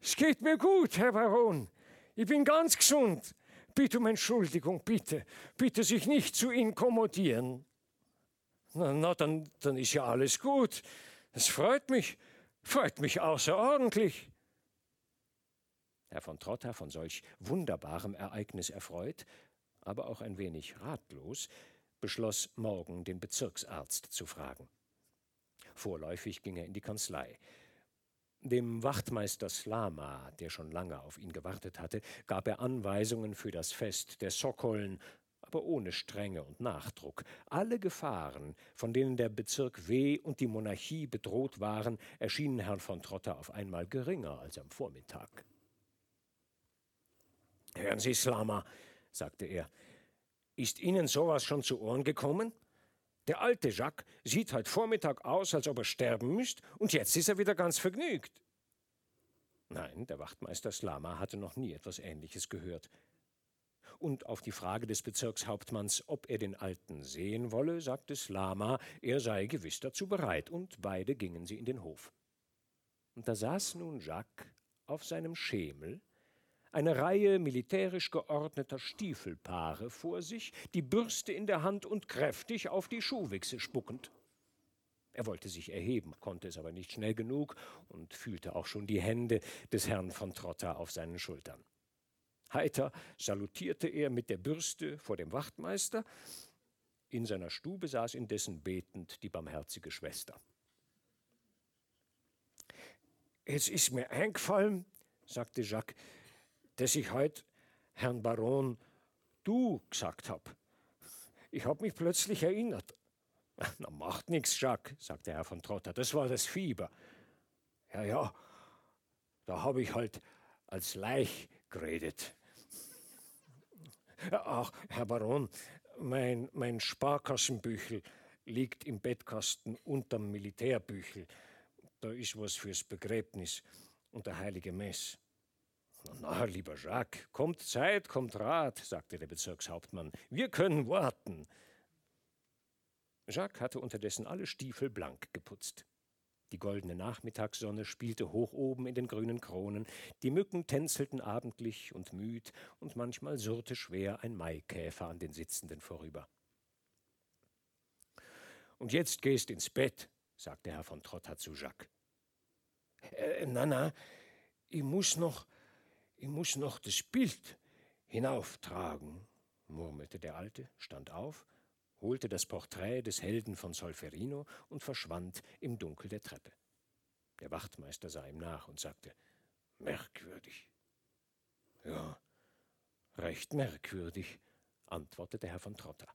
Es geht mir gut, Herr Baron. Ich bin ganz gesund. Bitte um Entschuldigung, bitte. Bitte sich nicht zu inkommodieren. Na, na dann, dann ist ja alles gut. Es freut mich. Freut mich außerordentlich. Herr von Trotta, von solch wunderbarem Ereignis erfreut, aber auch ein wenig ratlos, beschloss, morgen den Bezirksarzt zu fragen. Vorläufig ging er in die Kanzlei. Dem Wachtmeister Slama, der schon lange auf ihn gewartet hatte, gab er Anweisungen für das Fest der Sokollen aber ohne Strenge und Nachdruck. Alle Gefahren, von denen der Bezirk W und die Monarchie bedroht waren, erschienen Herrn von Trotter auf einmal geringer als am Vormittag. Hören Sie, Slama, sagte er, ist Ihnen sowas schon zu Ohren gekommen? Der alte Jacques sieht heute Vormittag aus, als ob er sterben müsste, und jetzt ist er wieder ganz vergnügt. Nein, der Wachtmeister Slama hatte noch nie etwas Ähnliches gehört und auf die Frage des Bezirkshauptmanns, ob er den Alten sehen wolle, sagte Slama, er sei gewiss dazu bereit, und beide gingen sie in den Hof. Und da saß nun Jacques auf seinem Schemel, eine Reihe militärisch geordneter Stiefelpaare vor sich, die Bürste in der Hand und kräftig auf die Schuhwichse spuckend. Er wollte sich erheben, konnte es aber nicht schnell genug und fühlte auch schon die Hände des Herrn von Trotter auf seinen Schultern. Heiter salutierte er mit der Bürste vor dem Wachtmeister. In seiner Stube saß indessen betend die barmherzige Schwester. Jetzt ist mir eingefallen, sagte Jacques, dass ich heute Herrn Baron du gesagt habe. Ich habe mich plötzlich erinnert. Na, macht nichts, Jacques, sagte Herr von Trotter, das war das Fieber. Ja, ja, da habe ich halt als Leich geredet. Ach, Herr Baron, mein, mein Sparkassenbüchel liegt im Bettkasten unterm Militärbüchel. Da ist was fürs Begräbnis und der heilige Mess. Na, lieber Jacques, kommt Zeit, kommt Rat, sagte der Bezirkshauptmann. Wir können warten. Jacques hatte unterdessen alle Stiefel blank geputzt. Die goldene Nachmittagssonne spielte hoch oben in den grünen Kronen, die Mücken tänzelten abendlich und müd, und manchmal surrte schwer ein Maikäfer an den Sitzenden vorüber. Und jetzt gehst ins Bett, sagte Herr von Trotta zu Jacques. Äh, na, na, ich muss noch, ich muss noch das Bild hinauftragen, murmelte der Alte, stand auf, holte das Porträt des Helden von Solferino und verschwand im Dunkel der Treppe. Der Wachtmeister sah ihm nach und sagte, Merkwürdig. Ja, recht merkwürdig, antwortete Herr von Trotta.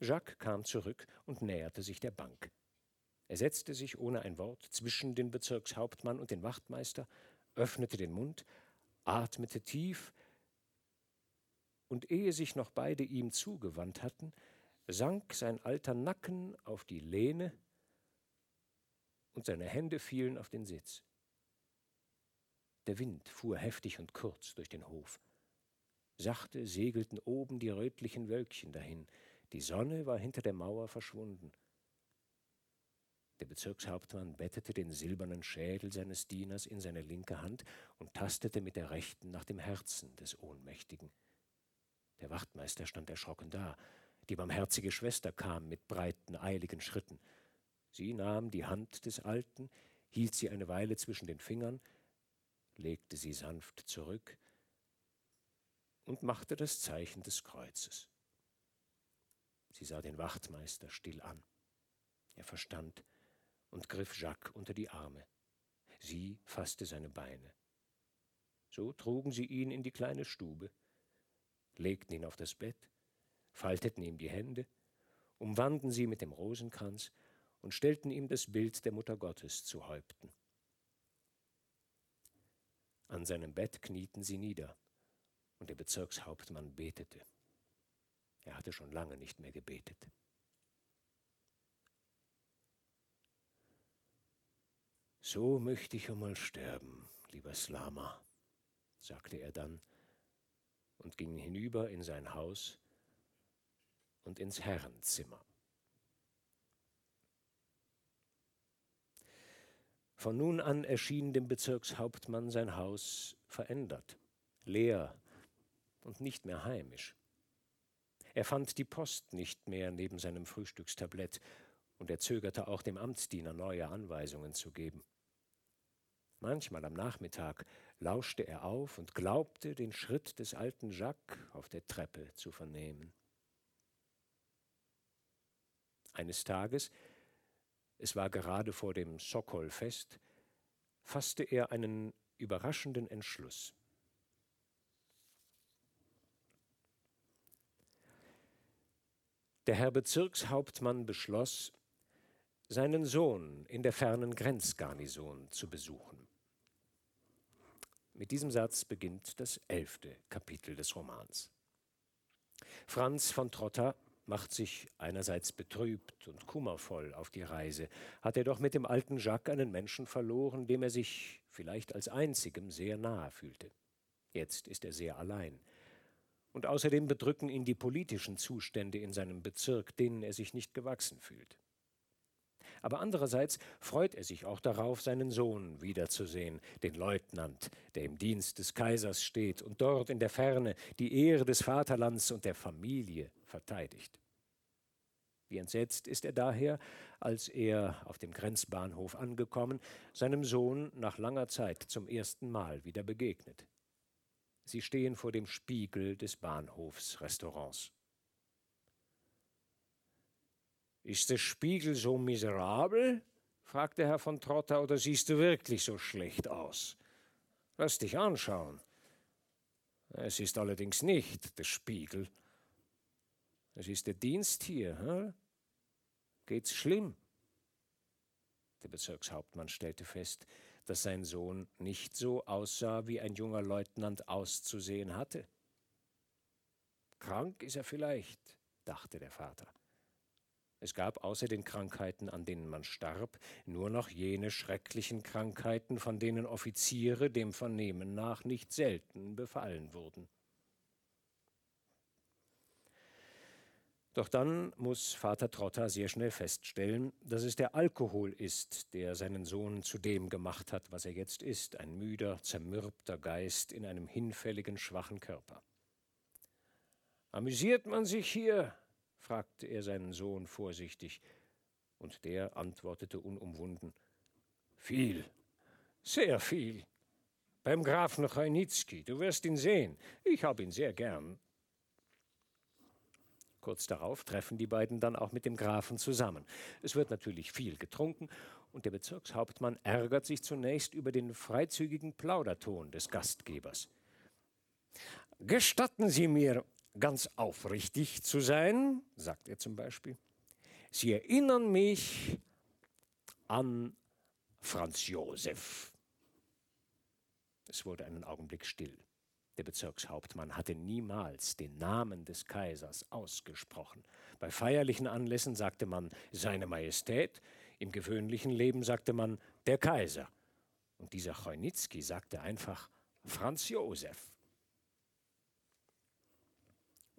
Jacques kam zurück und näherte sich der Bank. Er setzte sich ohne ein Wort zwischen den Bezirkshauptmann und den Wachtmeister, öffnete den Mund, atmete tief, und ehe sich noch beide ihm zugewandt hatten, sank sein alter Nacken auf die Lehne und seine Hände fielen auf den Sitz. Der Wind fuhr heftig und kurz durch den Hof. Sachte segelten oben die rötlichen Wölkchen dahin, die Sonne war hinter der Mauer verschwunden. Der Bezirkshauptmann bettete den silbernen Schädel seines Dieners in seine linke Hand und tastete mit der rechten nach dem Herzen des Ohnmächtigen. Der Wachtmeister stand erschrocken da. Die barmherzige Schwester kam mit breiten, eiligen Schritten. Sie nahm die Hand des Alten, hielt sie eine Weile zwischen den Fingern, legte sie sanft zurück und machte das Zeichen des Kreuzes. Sie sah den Wachtmeister still an. Er verstand, und griff Jacques unter die Arme. Sie fasste seine Beine. So trugen sie ihn in die kleine Stube, legten ihn auf das Bett, falteten ihm die Hände, umwanden sie mit dem Rosenkranz und stellten ihm das Bild der Mutter Gottes zu Häupten. An seinem Bett knieten sie nieder, und der Bezirkshauptmann betete. Er hatte schon lange nicht mehr gebetet. So möchte ich einmal sterben, lieber Slama, sagte er dann und ging hinüber in sein Haus und ins Herrenzimmer. Von nun an erschien dem Bezirkshauptmann sein Haus verändert, leer und nicht mehr heimisch. Er fand die Post nicht mehr neben seinem Frühstückstablett und er zögerte auch dem Amtsdiener neue Anweisungen zu geben. Manchmal am Nachmittag lauschte er auf und glaubte, den Schritt des alten Jacques auf der Treppe zu vernehmen. Eines Tages, es war gerade vor dem Sokolfest, fasste er einen überraschenden Entschluss. Der Herr Bezirkshauptmann beschloss, seinen Sohn in der fernen Grenzgarnison zu besuchen. Mit diesem Satz beginnt das elfte Kapitel des Romans. Franz von Trotta macht sich einerseits betrübt und kummervoll auf die Reise, hat er doch mit dem alten Jacques einen Menschen verloren, dem er sich vielleicht als einzigem sehr nahe fühlte. Jetzt ist er sehr allein. Und außerdem bedrücken ihn die politischen Zustände in seinem Bezirk, denen er sich nicht gewachsen fühlt. Aber andererseits freut er sich auch darauf, seinen Sohn wiederzusehen, den Leutnant, der im Dienst des Kaisers steht und dort in der Ferne die Ehre des Vaterlands und der Familie verteidigt. Wie entsetzt ist er daher, als er, auf dem Grenzbahnhof angekommen, seinem Sohn nach langer Zeit zum ersten Mal wieder begegnet. Sie stehen vor dem Spiegel des Bahnhofsrestaurants. Ist der Spiegel so miserabel? fragte Herr von Trotter, oder siehst du wirklich so schlecht aus? Lass dich anschauen. Es ist allerdings nicht der Spiegel. Es ist der Dienst hier. Hm? Geht's schlimm? Der Bezirkshauptmann stellte fest, dass sein Sohn nicht so aussah, wie ein junger Leutnant auszusehen hatte. Krank ist er vielleicht, dachte der Vater. Es gab außer den Krankheiten, an denen man starb, nur noch jene schrecklichen Krankheiten, von denen Offiziere dem Vernehmen nach nicht selten befallen wurden. Doch dann muss Vater Trotter sehr schnell feststellen, dass es der Alkohol ist, der seinen Sohn zu dem gemacht hat, was er jetzt ist, ein müder, zermürbter Geist in einem hinfälligen, schwachen Körper. Amüsiert man sich hier? Fragte er seinen Sohn vorsichtig, und der antwortete unumwunden Viel, sehr viel. Beim Grafen Chojnitzki, du wirst ihn sehen. Ich habe ihn sehr gern. Kurz darauf treffen die beiden dann auch mit dem Grafen zusammen. Es wird natürlich viel getrunken und der Bezirkshauptmann ärgert sich zunächst über den freizügigen Plauderton des Gastgebers. Gestatten Sie mir, ganz aufrichtig zu sein, sagt er zum Beispiel. Sie erinnern mich an Franz Josef. Es wurde einen Augenblick still. Der Bezirkshauptmann hatte niemals den Namen des Kaisers ausgesprochen. Bei feierlichen Anlässen sagte man Seine Majestät, im gewöhnlichen Leben sagte man der Kaiser. Und dieser Chojnitzki sagte einfach Franz Josef.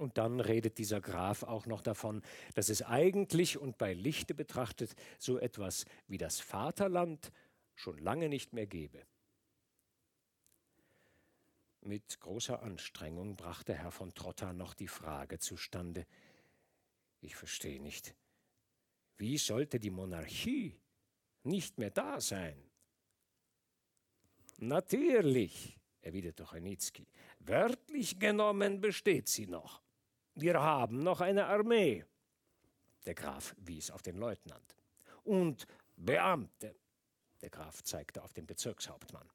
Und dann redet dieser Graf auch noch davon, dass es eigentlich und bei Lichte betrachtet so etwas wie das Vaterland schon lange nicht mehr gebe. Mit großer Anstrengung brachte Herr von Trotta noch die Frage zustande. Ich verstehe nicht. Wie sollte die Monarchie nicht mehr da sein? Natürlich, erwiderte Chojnitzki. Wörtlich genommen besteht sie noch. Wir haben noch eine Armee. Der Graf wies auf den Leutnant. Und Beamte. Der Graf zeigte auf den Bezirkshauptmann.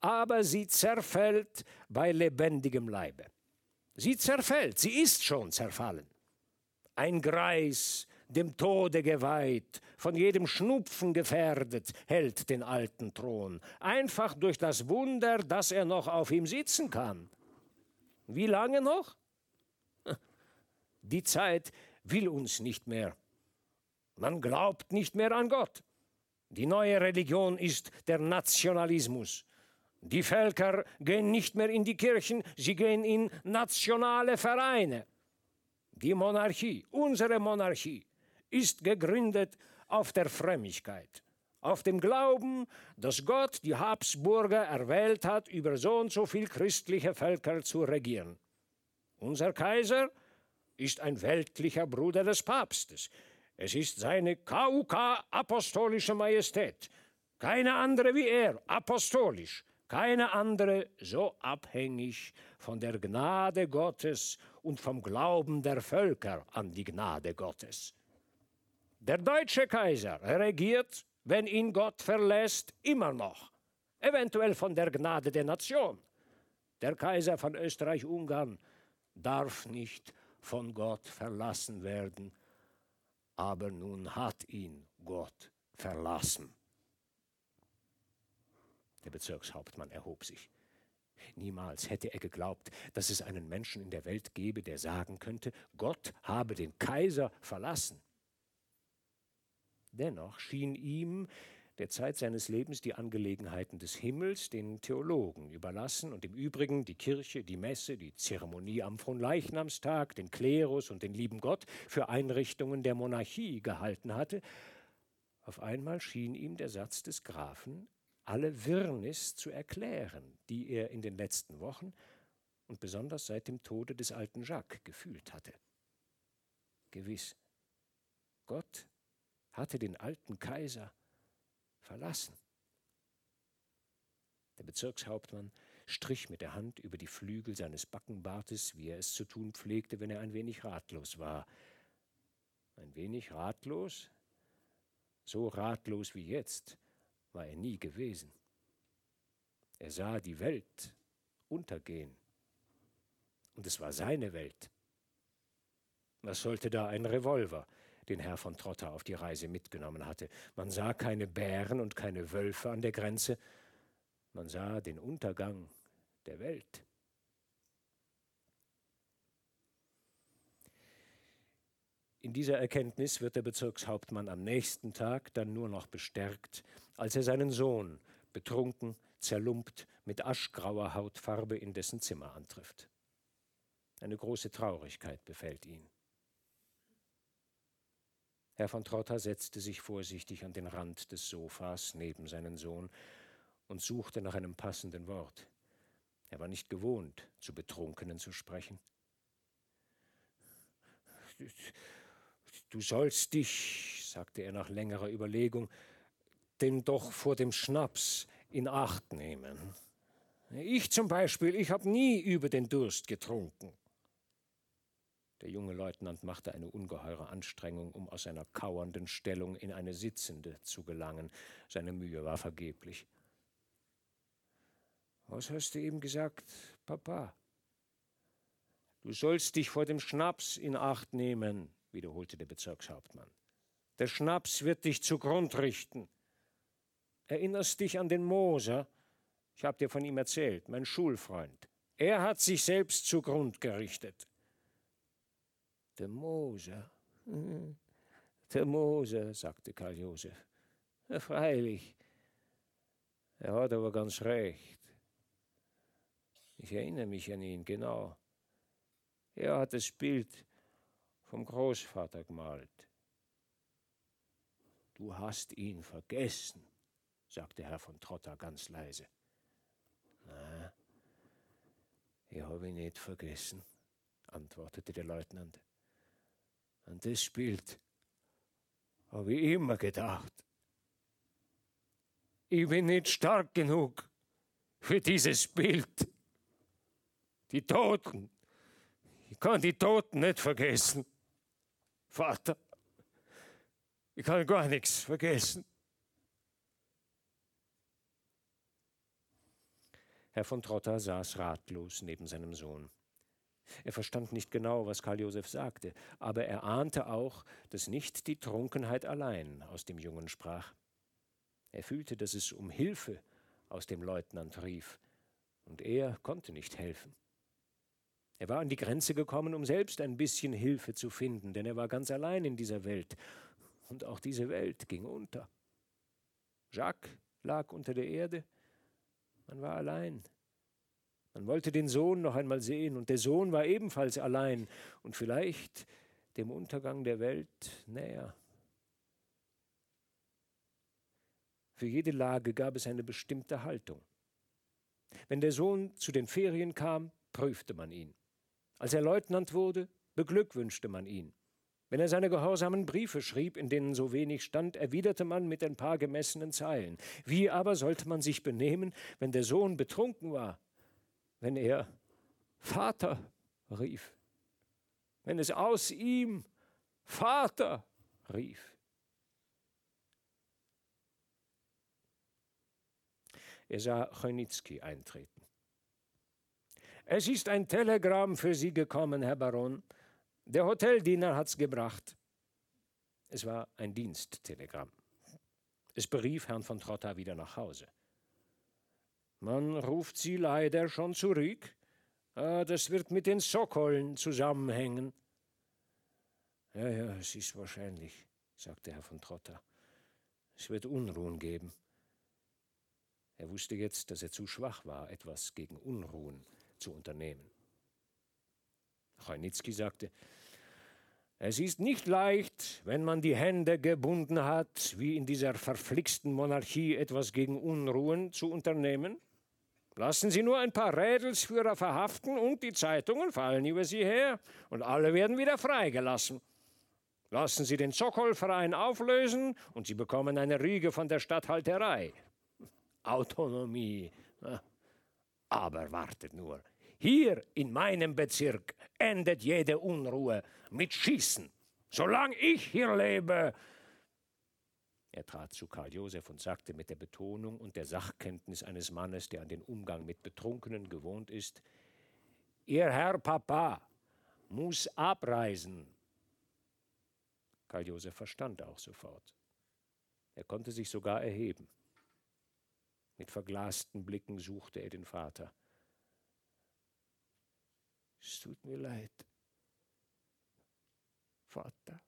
Aber sie zerfällt bei lebendigem Leibe. Sie zerfällt, sie ist schon zerfallen. Ein Greis, dem Tode geweiht, von jedem Schnupfen gefährdet, hält den alten Thron, einfach durch das Wunder, dass er noch auf ihm sitzen kann. Wie lange noch? Die Zeit will uns nicht mehr. Man glaubt nicht mehr an Gott. Die neue Religion ist der Nationalismus. Die Völker gehen nicht mehr in die Kirchen, sie gehen in nationale Vereine. Die Monarchie, unsere Monarchie, ist gegründet auf der Frömmigkeit, auf dem Glauben, dass Gott die Habsburger erwählt hat, über so und so viel christliche Völker zu regieren. Unser Kaiser ist ein weltlicher Bruder des Papstes. Es ist seine KUK apostolische Majestät. Keine andere wie er, apostolisch. Keine andere so abhängig von der Gnade Gottes und vom Glauben der Völker an die Gnade Gottes. Der deutsche Kaiser regiert, wenn ihn Gott verlässt, immer noch, eventuell von der Gnade der Nation. Der Kaiser von Österreich-Ungarn darf nicht von Gott verlassen werden, aber nun hat ihn Gott verlassen. Der Bezirkshauptmann erhob sich. Niemals hätte er geglaubt, dass es einen Menschen in der Welt gebe, der sagen könnte, Gott habe den Kaiser verlassen. Dennoch schien ihm der Zeit seines Lebens die Angelegenheiten des Himmels den Theologen überlassen und im Übrigen die Kirche, die Messe, die Zeremonie am Fronleichnamstag, den Klerus und den lieben Gott für Einrichtungen der Monarchie gehalten hatte, auf einmal schien ihm der Satz des Grafen alle Wirrnis zu erklären, die er in den letzten Wochen und besonders seit dem Tode des alten Jacques gefühlt hatte. Gewiss, Gott hatte den alten Kaiser verlassen. Der Bezirkshauptmann strich mit der Hand über die Flügel seines Backenbartes, wie er es zu tun pflegte, wenn er ein wenig ratlos war. Ein wenig ratlos? So ratlos wie jetzt war er nie gewesen. Er sah die Welt untergehen. Und es war seine Welt. Was sollte da ein Revolver, den Herr von Trotter auf die Reise mitgenommen hatte? Man sah keine Bären und keine Wölfe an der Grenze, man sah den Untergang der Welt. In dieser Erkenntnis wird der Bezirkshauptmann am nächsten Tag dann nur noch bestärkt, als er seinen Sohn, betrunken, zerlumpt, mit aschgrauer Hautfarbe in dessen Zimmer antrifft. Eine große Traurigkeit befällt ihn. Herr von Trotter setzte sich vorsichtig an den Rand des Sofas neben seinen Sohn und suchte nach einem passenden Wort. Er war nicht gewohnt, zu Betrunkenen zu sprechen. Du sollst dich, sagte er nach längerer Überlegung, denn doch vor dem Schnaps in Acht nehmen. Ich zum Beispiel, ich habe nie über den Durst getrunken. Der junge Leutnant machte eine ungeheure Anstrengung, um aus seiner kauernden Stellung in eine sitzende zu gelangen. Seine Mühe war vergeblich. Was hast du eben gesagt, Papa? Du sollst dich vor dem Schnaps in Acht nehmen, wiederholte der Bezirkshauptmann. Der Schnaps wird dich zugrund richten. Erinnerst dich an den Moser? Ich habe dir von ihm erzählt, mein Schulfreund. Er hat sich selbst zugrund gerichtet. Der Moser, der Moser, sagte Karl Josef. Ja, freilich. Er hat aber ganz recht. Ich erinnere mich an ihn, genau. Er hat das Bild vom Großvater gemalt. Du hast ihn vergessen, sagte Herr von Trotter ganz leise. Na, ich habe ihn nicht vergessen, antwortete der Leutnant. An das Bild habe ich immer gedacht. Ich bin nicht stark genug für dieses Bild. Die Toten. Ich kann die Toten nicht vergessen. Vater, ich kann gar nichts vergessen. Herr von Trotter saß ratlos neben seinem Sohn. Er verstand nicht genau, was Karl Josef sagte, aber er ahnte auch, dass nicht die Trunkenheit allein aus dem Jungen sprach. Er fühlte, dass es um Hilfe aus dem Leutnant rief, und er konnte nicht helfen. Er war an die Grenze gekommen, um selbst ein bisschen Hilfe zu finden, denn er war ganz allein in dieser Welt, und auch diese Welt ging unter. Jacques lag unter der Erde, man war allein. Man wollte den Sohn noch einmal sehen, und der Sohn war ebenfalls allein und vielleicht dem Untergang der Welt näher. Für jede Lage gab es eine bestimmte Haltung. Wenn der Sohn zu den Ferien kam, prüfte man ihn. Als er Leutnant wurde, beglückwünschte man ihn. Wenn er seine gehorsamen Briefe schrieb, in denen so wenig stand, erwiderte man mit ein paar gemessenen Zeilen. Wie aber sollte man sich benehmen, wenn der Sohn betrunken war wenn er Vater rief, wenn es aus ihm Vater rief. Er sah Chojnicki eintreten. Es ist ein Telegramm für Sie gekommen, Herr Baron. Der Hoteldiener hat's gebracht. Es war ein Diensttelegramm. Es berief Herrn von Trotta wieder nach Hause. Man ruft sie leider schon zurück. Ah, das wird mit den Sokolen zusammenhängen. Ja, ja, es ist wahrscheinlich, sagte Herr von Trotter. Es wird Unruhen geben. Er wusste jetzt, dass er zu schwach war, etwas gegen Unruhen zu unternehmen. Chojnitzki sagte, es ist nicht leicht, wenn man die Hände gebunden hat, wie in dieser verflixten Monarchie etwas gegen Unruhen zu unternehmen. Lassen Sie nur ein paar Rädelsführer verhaften und die Zeitungen fallen über Sie her und alle werden wieder freigelassen. Lassen Sie den Zokolverein auflösen und Sie bekommen eine Riege von der Statthalterei. Autonomie. Aber wartet nur. Hier in meinem Bezirk endet jede Unruhe mit Schießen. Solange ich hier lebe. Er trat zu Karl Josef und sagte mit der Betonung und der Sachkenntnis eines Mannes, der an den Umgang mit Betrunkenen gewohnt ist: Ihr Herr Papa muss abreisen. Karl Josef verstand auch sofort. Er konnte sich sogar erheben. Mit verglasten Blicken suchte er den Vater. Es tut mir leid, Vater.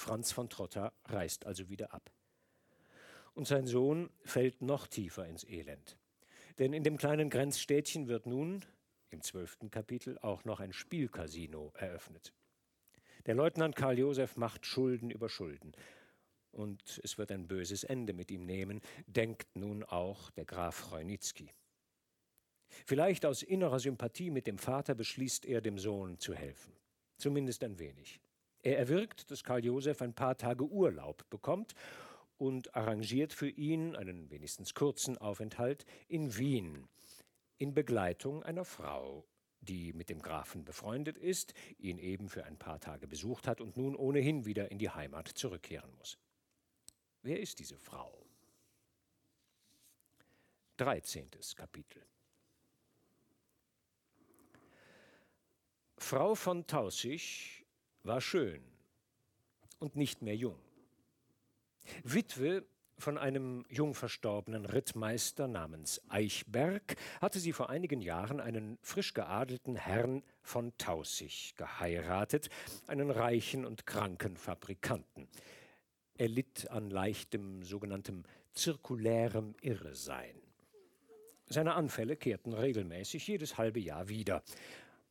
Franz von Trotta reist also wieder ab. Und sein Sohn fällt noch tiefer ins Elend. Denn in dem kleinen Grenzstädtchen wird nun, im zwölften Kapitel, auch noch ein Spielcasino eröffnet. Der Leutnant Karl Josef macht Schulden über Schulden. Und es wird ein böses Ende mit ihm nehmen, denkt nun auch der Graf Reunitzky. Vielleicht aus innerer Sympathie mit dem Vater beschließt er, dem Sohn zu helfen. Zumindest ein wenig. Er erwirkt, dass Karl Josef ein paar Tage Urlaub bekommt und arrangiert für ihn einen wenigstens kurzen Aufenthalt in Wien in Begleitung einer Frau, die mit dem Grafen befreundet ist, ihn eben für ein paar Tage besucht hat und nun ohnehin wieder in die Heimat zurückkehren muss. Wer ist diese Frau? 13. Kapitel Frau von Tausig war schön und nicht mehr jung. Witwe von einem jung verstorbenen Rittmeister namens Eichberg hatte sie vor einigen Jahren einen frisch geadelten Herrn von Tausig geheiratet, einen reichen und kranken Fabrikanten. Er litt an leichtem sogenanntem zirkulärem Irrsein. Seine Anfälle kehrten regelmäßig jedes halbe Jahr wieder.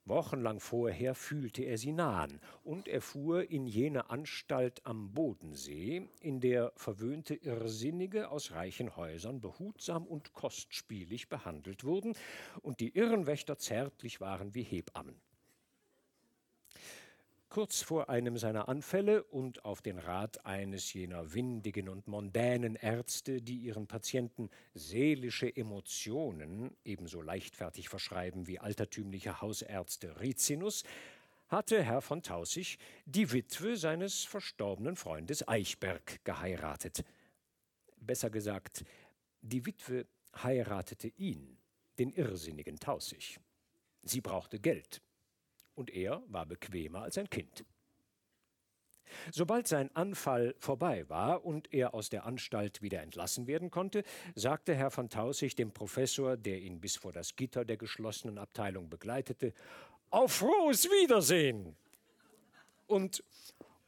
Wochenlang vorher fühlte er sie nahen, und er fuhr in jene Anstalt am Bodensee, in der verwöhnte Irrsinnige aus reichen Häusern behutsam und kostspielig behandelt wurden und die Irrenwächter zärtlich waren wie Hebammen. Kurz vor einem seiner Anfälle und auf den Rat eines jener windigen und mondänen Ärzte, die ihren Patienten seelische Emotionen ebenso leichtfertig verschreiben wie altertümliche Hausärzte Rizinus, hatte Herr von Tausig die Witwe seines verstorbenen Freundes Eichberg geheiratet. Besser gesagt, die Witwe heiratete ihn, den irrsinnigen Tausig. Sie brauchte Geld und er war bequemer als ein Kind. Sobald sein Anfall vorbei war und er aus der Anstalt wieder entlassen werden konnte, sagte Herr von Tausig dem Professor, der ihn bis vor das Gitter der geschlossenen Abteilung begleitete, Auf frohes Wiedersehen! Und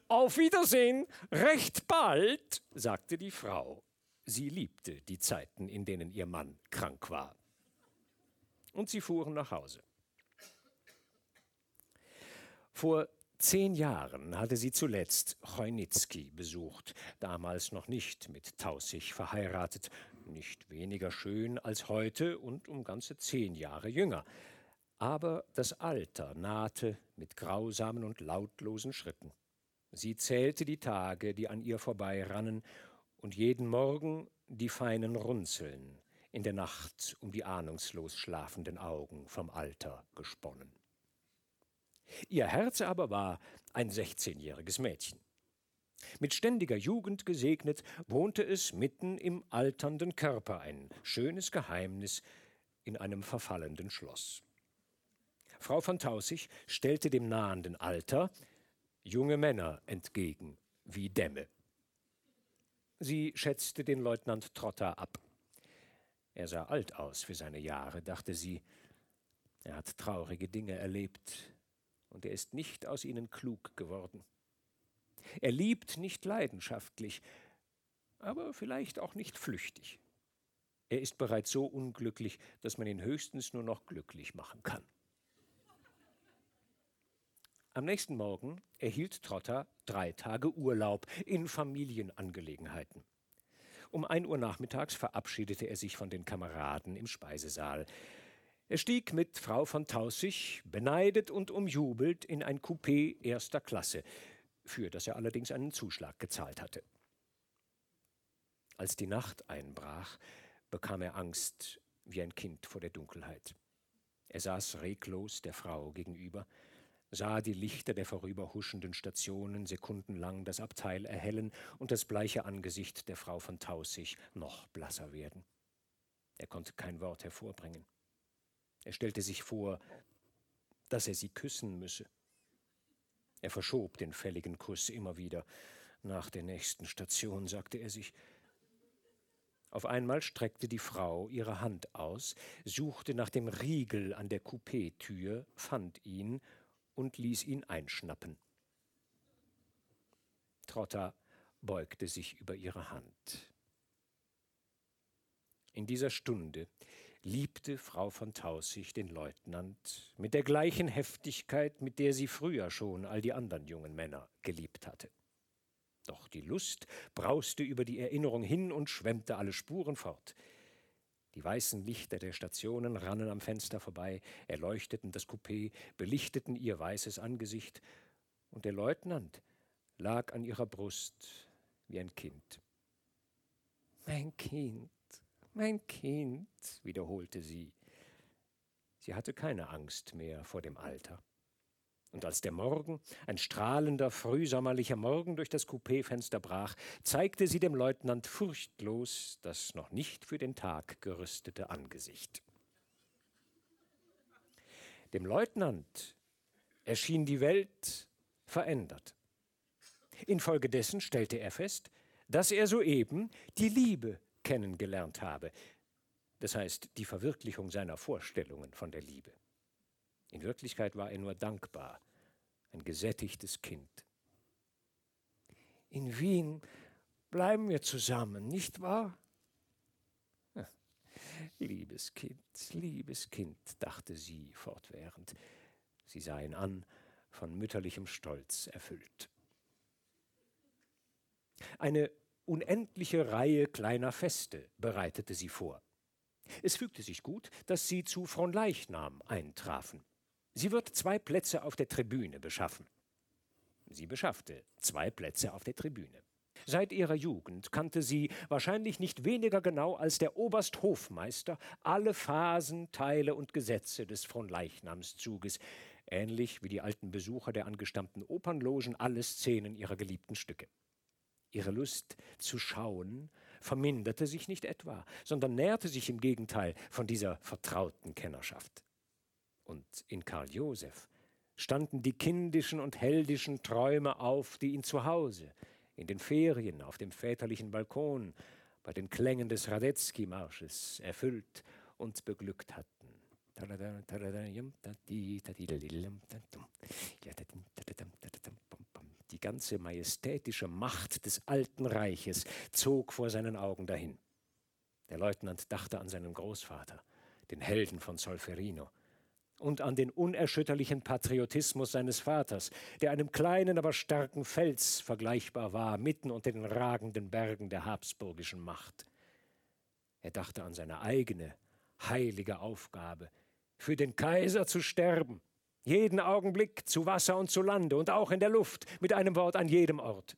Auf Wiedersehen, recht bald, sagte die Frau. Sie liebte die Zeiten, in denen ihr Mann krank war. Und sie fuhren nach Hause. Vor zehn Jahren hatte sie zuletzt Chojnitzki besucht, damals noch nicht mit Tausig verheiratet, nicht weniger schön als heute und um ganze zehn Jahre jünger. Aber das Alter nahte mit grausamen und lautlosen Schritten. Sie zählte die Tage, die an ihr vorbeirannen, und jeden Morgen die feinen Runzeln, in der Nacht um die ahnungslos schlafenden Augen vom Alter gesponnen. Ihr Herz aber war ein 16-jähriges Mädchen. Mit ständiger Jugend gesegnet, wohnte es mitten im alternden Körper, ein schönes Geheimnis in einem verfallenden Schloss. Frau von Tausig stellte dem nahenden Alter junge Männer entgegen, wie Dämme. Sie schätzte den Leutnant Trotter ab. Er sah alt aus für seine Jahre, dachte sie. Er hat traurige Dinge erlebt, und er ist nicht aus ihnen klug geworden. Er liebt nicht leidenschaftlich, aber vielleicht auch nicht flüchtig. Er ist bereits so unglücklich, dass man ihn höchstens nur noch glücklich machen kann. Am nächsten Morgen erhielt Trotter drei Tage Urlaub in Familienangelegenheiten. Um ein Uhr nachmittags verabschiedete er sich von den Kameraden im Speisesaal. Er stieg mit Frau von Tausig, beneidet und umjubelt, in ein Coupé erster Klasse. für das er allerdings einen Zuschlag gezahlt hatte. Als die Nacht einbrach, bekam er Angst wie ein Kind vor der Dunkelheit. Er saß reglos der Frau gegenüber, sah die Lichter der vorüberhuschenden Stationen sekundenlang das Abteil erhellen und das bleiche Angesicht der Frau von Tausig noch blasser werden. Er konnte kein Wort hervorbringen. Er stellte sich vor, dass er sie küssen müsse. Er verschob den fälligen Kuss immer wieder. Nach der nächsten Station, sagte er sich. Auf einmal streckte die Frau ihre Hand aus, suchte nach dem Riegel an der Coupétür, fand ihn und ließ ihn einschnappen. Trotta beugte sich über ihre Hand. In dieser Stunde liebte Frau von Tausig den Leutnant mit der gleichen Heftigkeit, mit der sie früher schon all die anderen jungen Männer geliebt hatte. Doch die Lust brauste über die Erinnerung hin und schwemmte alle Spuren fort. Die weißen Lichter der Stationen rannen am Fenster vorbei, erleuchteten das Coupé, belichteten ihr weißes Angesicht, und der Leutnant lag an ihrer Brust wie ein Kind. Mein Kind, mein Kind, wiederholte sie. Sie hatte keine Angst mehr vor dem Alter. Und als der Morgen, ein strahlender, frühsommerlicher Morgen durch das Coupéfenster brach, zeigte sie dem Leutnant furchtlos das noch nicht für den Tag gerüstete Angesicht. Dem Leutnant erschien die Welt verändert. Infolgedessen stellte er fest, dass er soeben die Liebe kennengelernt habe, das heißt die Verwirklichung seiner Vorstellungen von der Liebe. In Wirklichkeit war er nur dankbar, ein gesättigtes Kind. In Wien bleiben wir zusammen, nicht wahr? Liebes Kind, liebes Kind, dachte sie fortwährend. Sie sah ihn an, von mütterlichem Stolz erfüllt. Eine unendliche Reihe kleiner Feste bereitete sie vor. Es fügte sich gut, dass sie zu Fronleichnam eintrafen. Sie wird zwei Plätze auf der Tribüne beschaffen. Sie beschaffte zwei Plätze auf der Tribüne. Seit ihrer Jugend kannte sie, wahrscheinlich nicht weniger genau als der Obersthofmeister, alle Phasen, Teile und Gesetze des Fronleichnamszuges, ähnlich wie die alten Besucher der angestammten Opernlogen alle Szenen ihrer geliebten Stücke. Ihre Lust zu schauen verminderte sich nicht etwa, sondern nährte sich im Gegenteil von dieser vertrauten Kennerschaft. Und in Karl Josef standen die kindischen und heldischen Träume auf, die ihn zu Hause, in den Ferien, auf dem väterlichen Balkon, bei den Klängen des Radetzky-Marsches erfüllt und beglückt hatten. Die ganze majestätische Macht des alten Reiches zog vor seinen Augen dahin. Der Leutnant dachte an seinen Großvater, den Helden von Solferino, und an den unerschütterlichen Patriotismus seines Vaters, der einem kleinen, aber starken Fels vergleichbar war, mitten unter den ragenden Bergen der habsburgischen Macht. Er dachte an seine eigene, heilige Aufgabe, für den Kaiser zu sterben, jeden Augenblick zu Wasser und zu Lande und auch in der Luft, mit einem Wort an jedem Ort.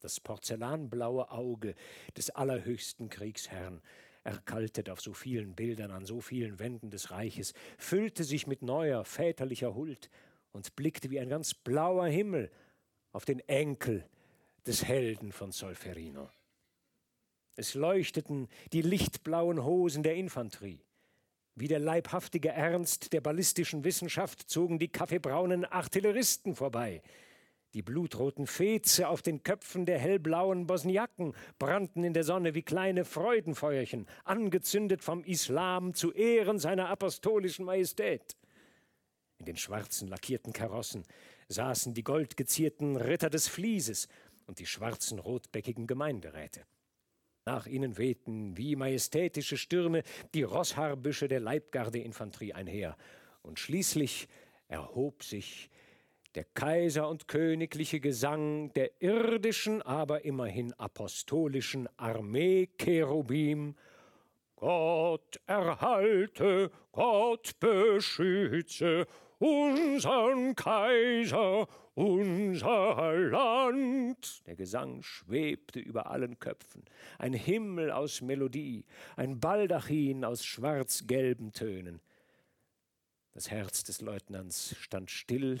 Das porzellanblaue Auge des allerhöchsten Kriegsherrn, erkaltet auf so vielen Bildern an so vielen Wänden des Reiches, füllte sich mit neuer väterlicher Huld und blickte wie ein ganz blauer Himmel auf den Enkel des Helden von Solferino. Es leuchteten die lichtblauen Hosen der Infanterie. Wie der leibhaftige Ernst der ballistischen Wissenschaft zogen die kaffeebraunen Artilleristen vorbei. Die blutroten Feze auf den Köpfen der hellblauen Bosniaken brannten in der Sonne wie kleine Freudenfeuerchen, angezündet vom Islam zu Ehren seiner apostolischen Majestät. In den schwarzen lackierten Karossen saßen die goldgezierten Ritter des Flieses und die schwarzen rotbäckigen Gemeinderäte. Nach ihnen wehten wie majestätische Stürme die Rosshaarbüsche der Leibgardeinfanterie einher, und schließlich erhob sich der Kaiser und königliche Gesang der irdischen, aber immerhin apostolischen Armee Cherubim. Gott erhalte, Gott beschütze unsern Kaiser, unser Land. Der Gesang schwebte über allen Köpfen, ein Himmel aus Melodie, ein Baldachin aus schwarz-gelben Tönen. Das Herz des Leutnants stand still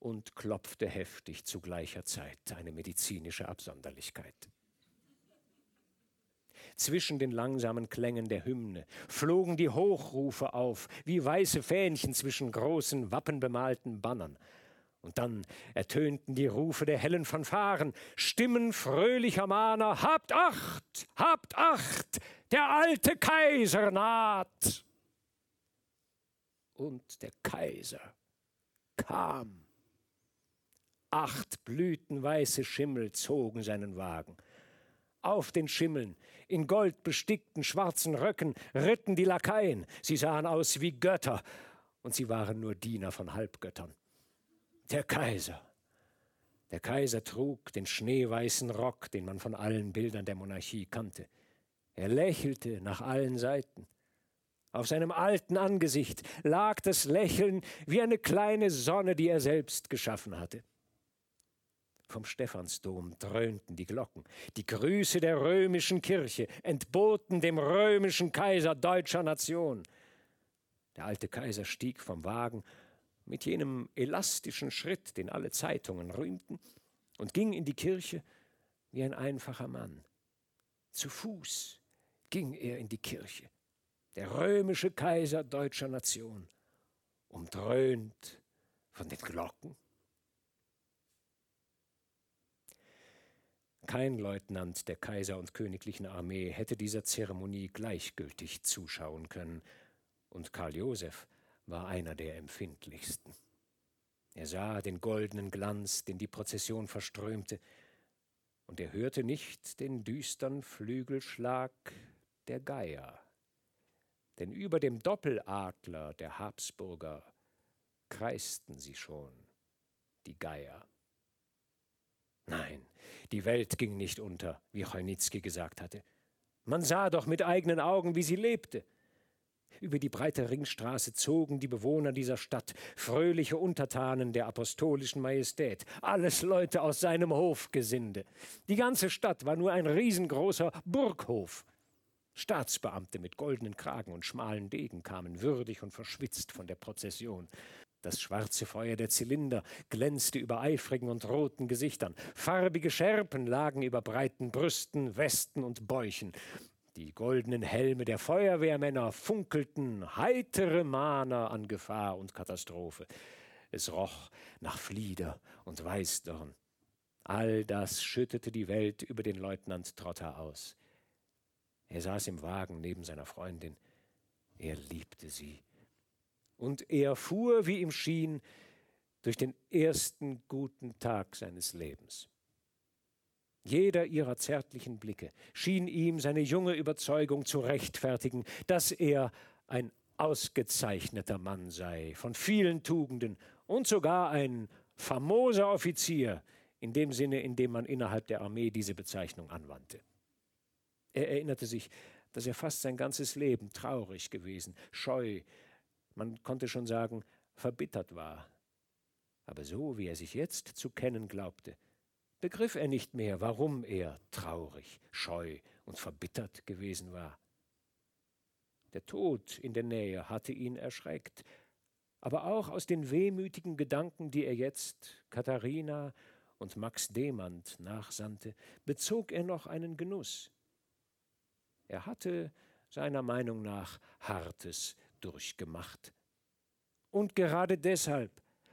und klopfte heftig zu gleicher Zeit, eine medizinische Absonderlichkeit. Zwischen den langsamen Klängen der Hymne flogen die Hochrufe auf, wie weiße Fähnchen zwischen großen, wappenbemalten Bannern. Und dann ertönten die Rufe der hellen Fanfaren, Stimmen fröhlicher Mahner, Habt Acht, habt Acht, der alte Kaiser naht. Und der Kaiser kam. Acht blütenweiße Schimmel zogen seinen Wagen. Auf den Schimmeln, in goldbestickten schwarzen Röcken, ritten die Lakaien. Sie sahen aus wie Götter, und sie waren nur Diener von Halbgöttern. Der Kaiser. Der Kaiser trug den schneeweißen Rock, den man von allen Bildern der Monarchie kannte. Er lächelte nach allen Seiten. Auf seinem alten Angesicht lag das Lächeln wie eine kleine Sonne, die er selbst geschaffen hatte. Vom Stephansdom dröhnten die Glocken. Die Grüße der römischen Kirche entboten dem römischen Kaiser deutscher Nation. Der alte Kaiser stieg vom Wagen mit jenem elastischen Schritt, den alle Zeitungen rühmten, und ging in die Kirche wie ein einfacher Mann. Zu Fuß ging er in die Kirche, der römische Kaiser deutscher Nation, umdröhnt von den Glocken Kein Leutnant der Kaiser und königlichen Armee hätte dieser Zeremonie gleichgültig zuschauen können, und Karl Joseph war einer der empfindlichsten. Er sah den goldenen Glanz, den die Prozession verströmte, und er hörte nicht den düstern Flügelschlag der Geier. Denn über dem Doppeladler der Habsburger kreisten sie schon, die Geier. Nein, die Welt ging nicht unter, wie Chojnitzki gesagt hatte. Man sah doch mit eigenen Augen, wie sie lebte. Über die breite Ringstraße zogen die Bewohner dieser Stadt, fröhliche Untertanen der apostolischen Majestät, alles Leute aus seinem Hofgesinde. Die ganze Stadt war nur ein riesengroßer Burghof. Staatsbeamte mit goldenen Kragen und schmalen Degen kamen würdig und verschwitzt von der Prozession. Das schwarze Feuer der Zylinder glänzte über eifrigen und roten Gesichtern. Farbige Schärpen lagen über breiten Brüsten, Westen und Bäuchen. Die goldenen Helme der Feuerwehrmänner funkelten, heitere Mahner an Gefahr und Katastrophe. Es roch nach Flieder und Weißdorn. All das schüttete die Welt über den Leutnant Trotter aus. Er saß im Wagen neben seiner Freundin. Er liebte sie und er fuhr, wie ihm schien, durch den ersten guten Tag seines Lebens. Jeder ihrer zärtlichen Blicke schien ihm seine junge Überzeugung zu rechtfertigen, dass er ein ausgezeichneter Mann sei, von vielen Tugenden und sogar ein famoser Offizier, in dem Sinne, in dem man innerhalb der Armee diese Bezeichnung anwandte. Er erinnerte sich, dass er fast sein ganzes Leben traurig gewesen, scheu, man konnte schon sagen, verbittert war. Aber so wie er sich jetzt zu kennen glaubte, begriff er nicht mehr, warum er traurig, scheu und verbittert gewesen war. Der Tod in der Nähe hatte ihn erschreckt, aber auch aus den wehmütigen Gedanken, die er jetzt Katharina und Max Demand nachsandte, bezog er noch einen Genuss. Er hatte seiner Meinung nach Hartes durchgemacht. Und gerade deshalb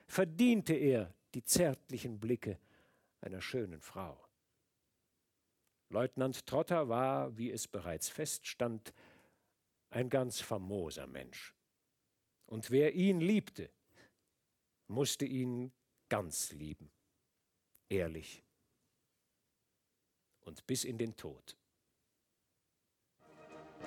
verdiente er die zärtlichen Blicke einer schönen Frau. Leutnant Trotter war, wie es bereits feststand, ein ganz famoser Mensch. Und wer ihn liebte, musste ihn ganz lieben, ehrlich und bis in den Tod.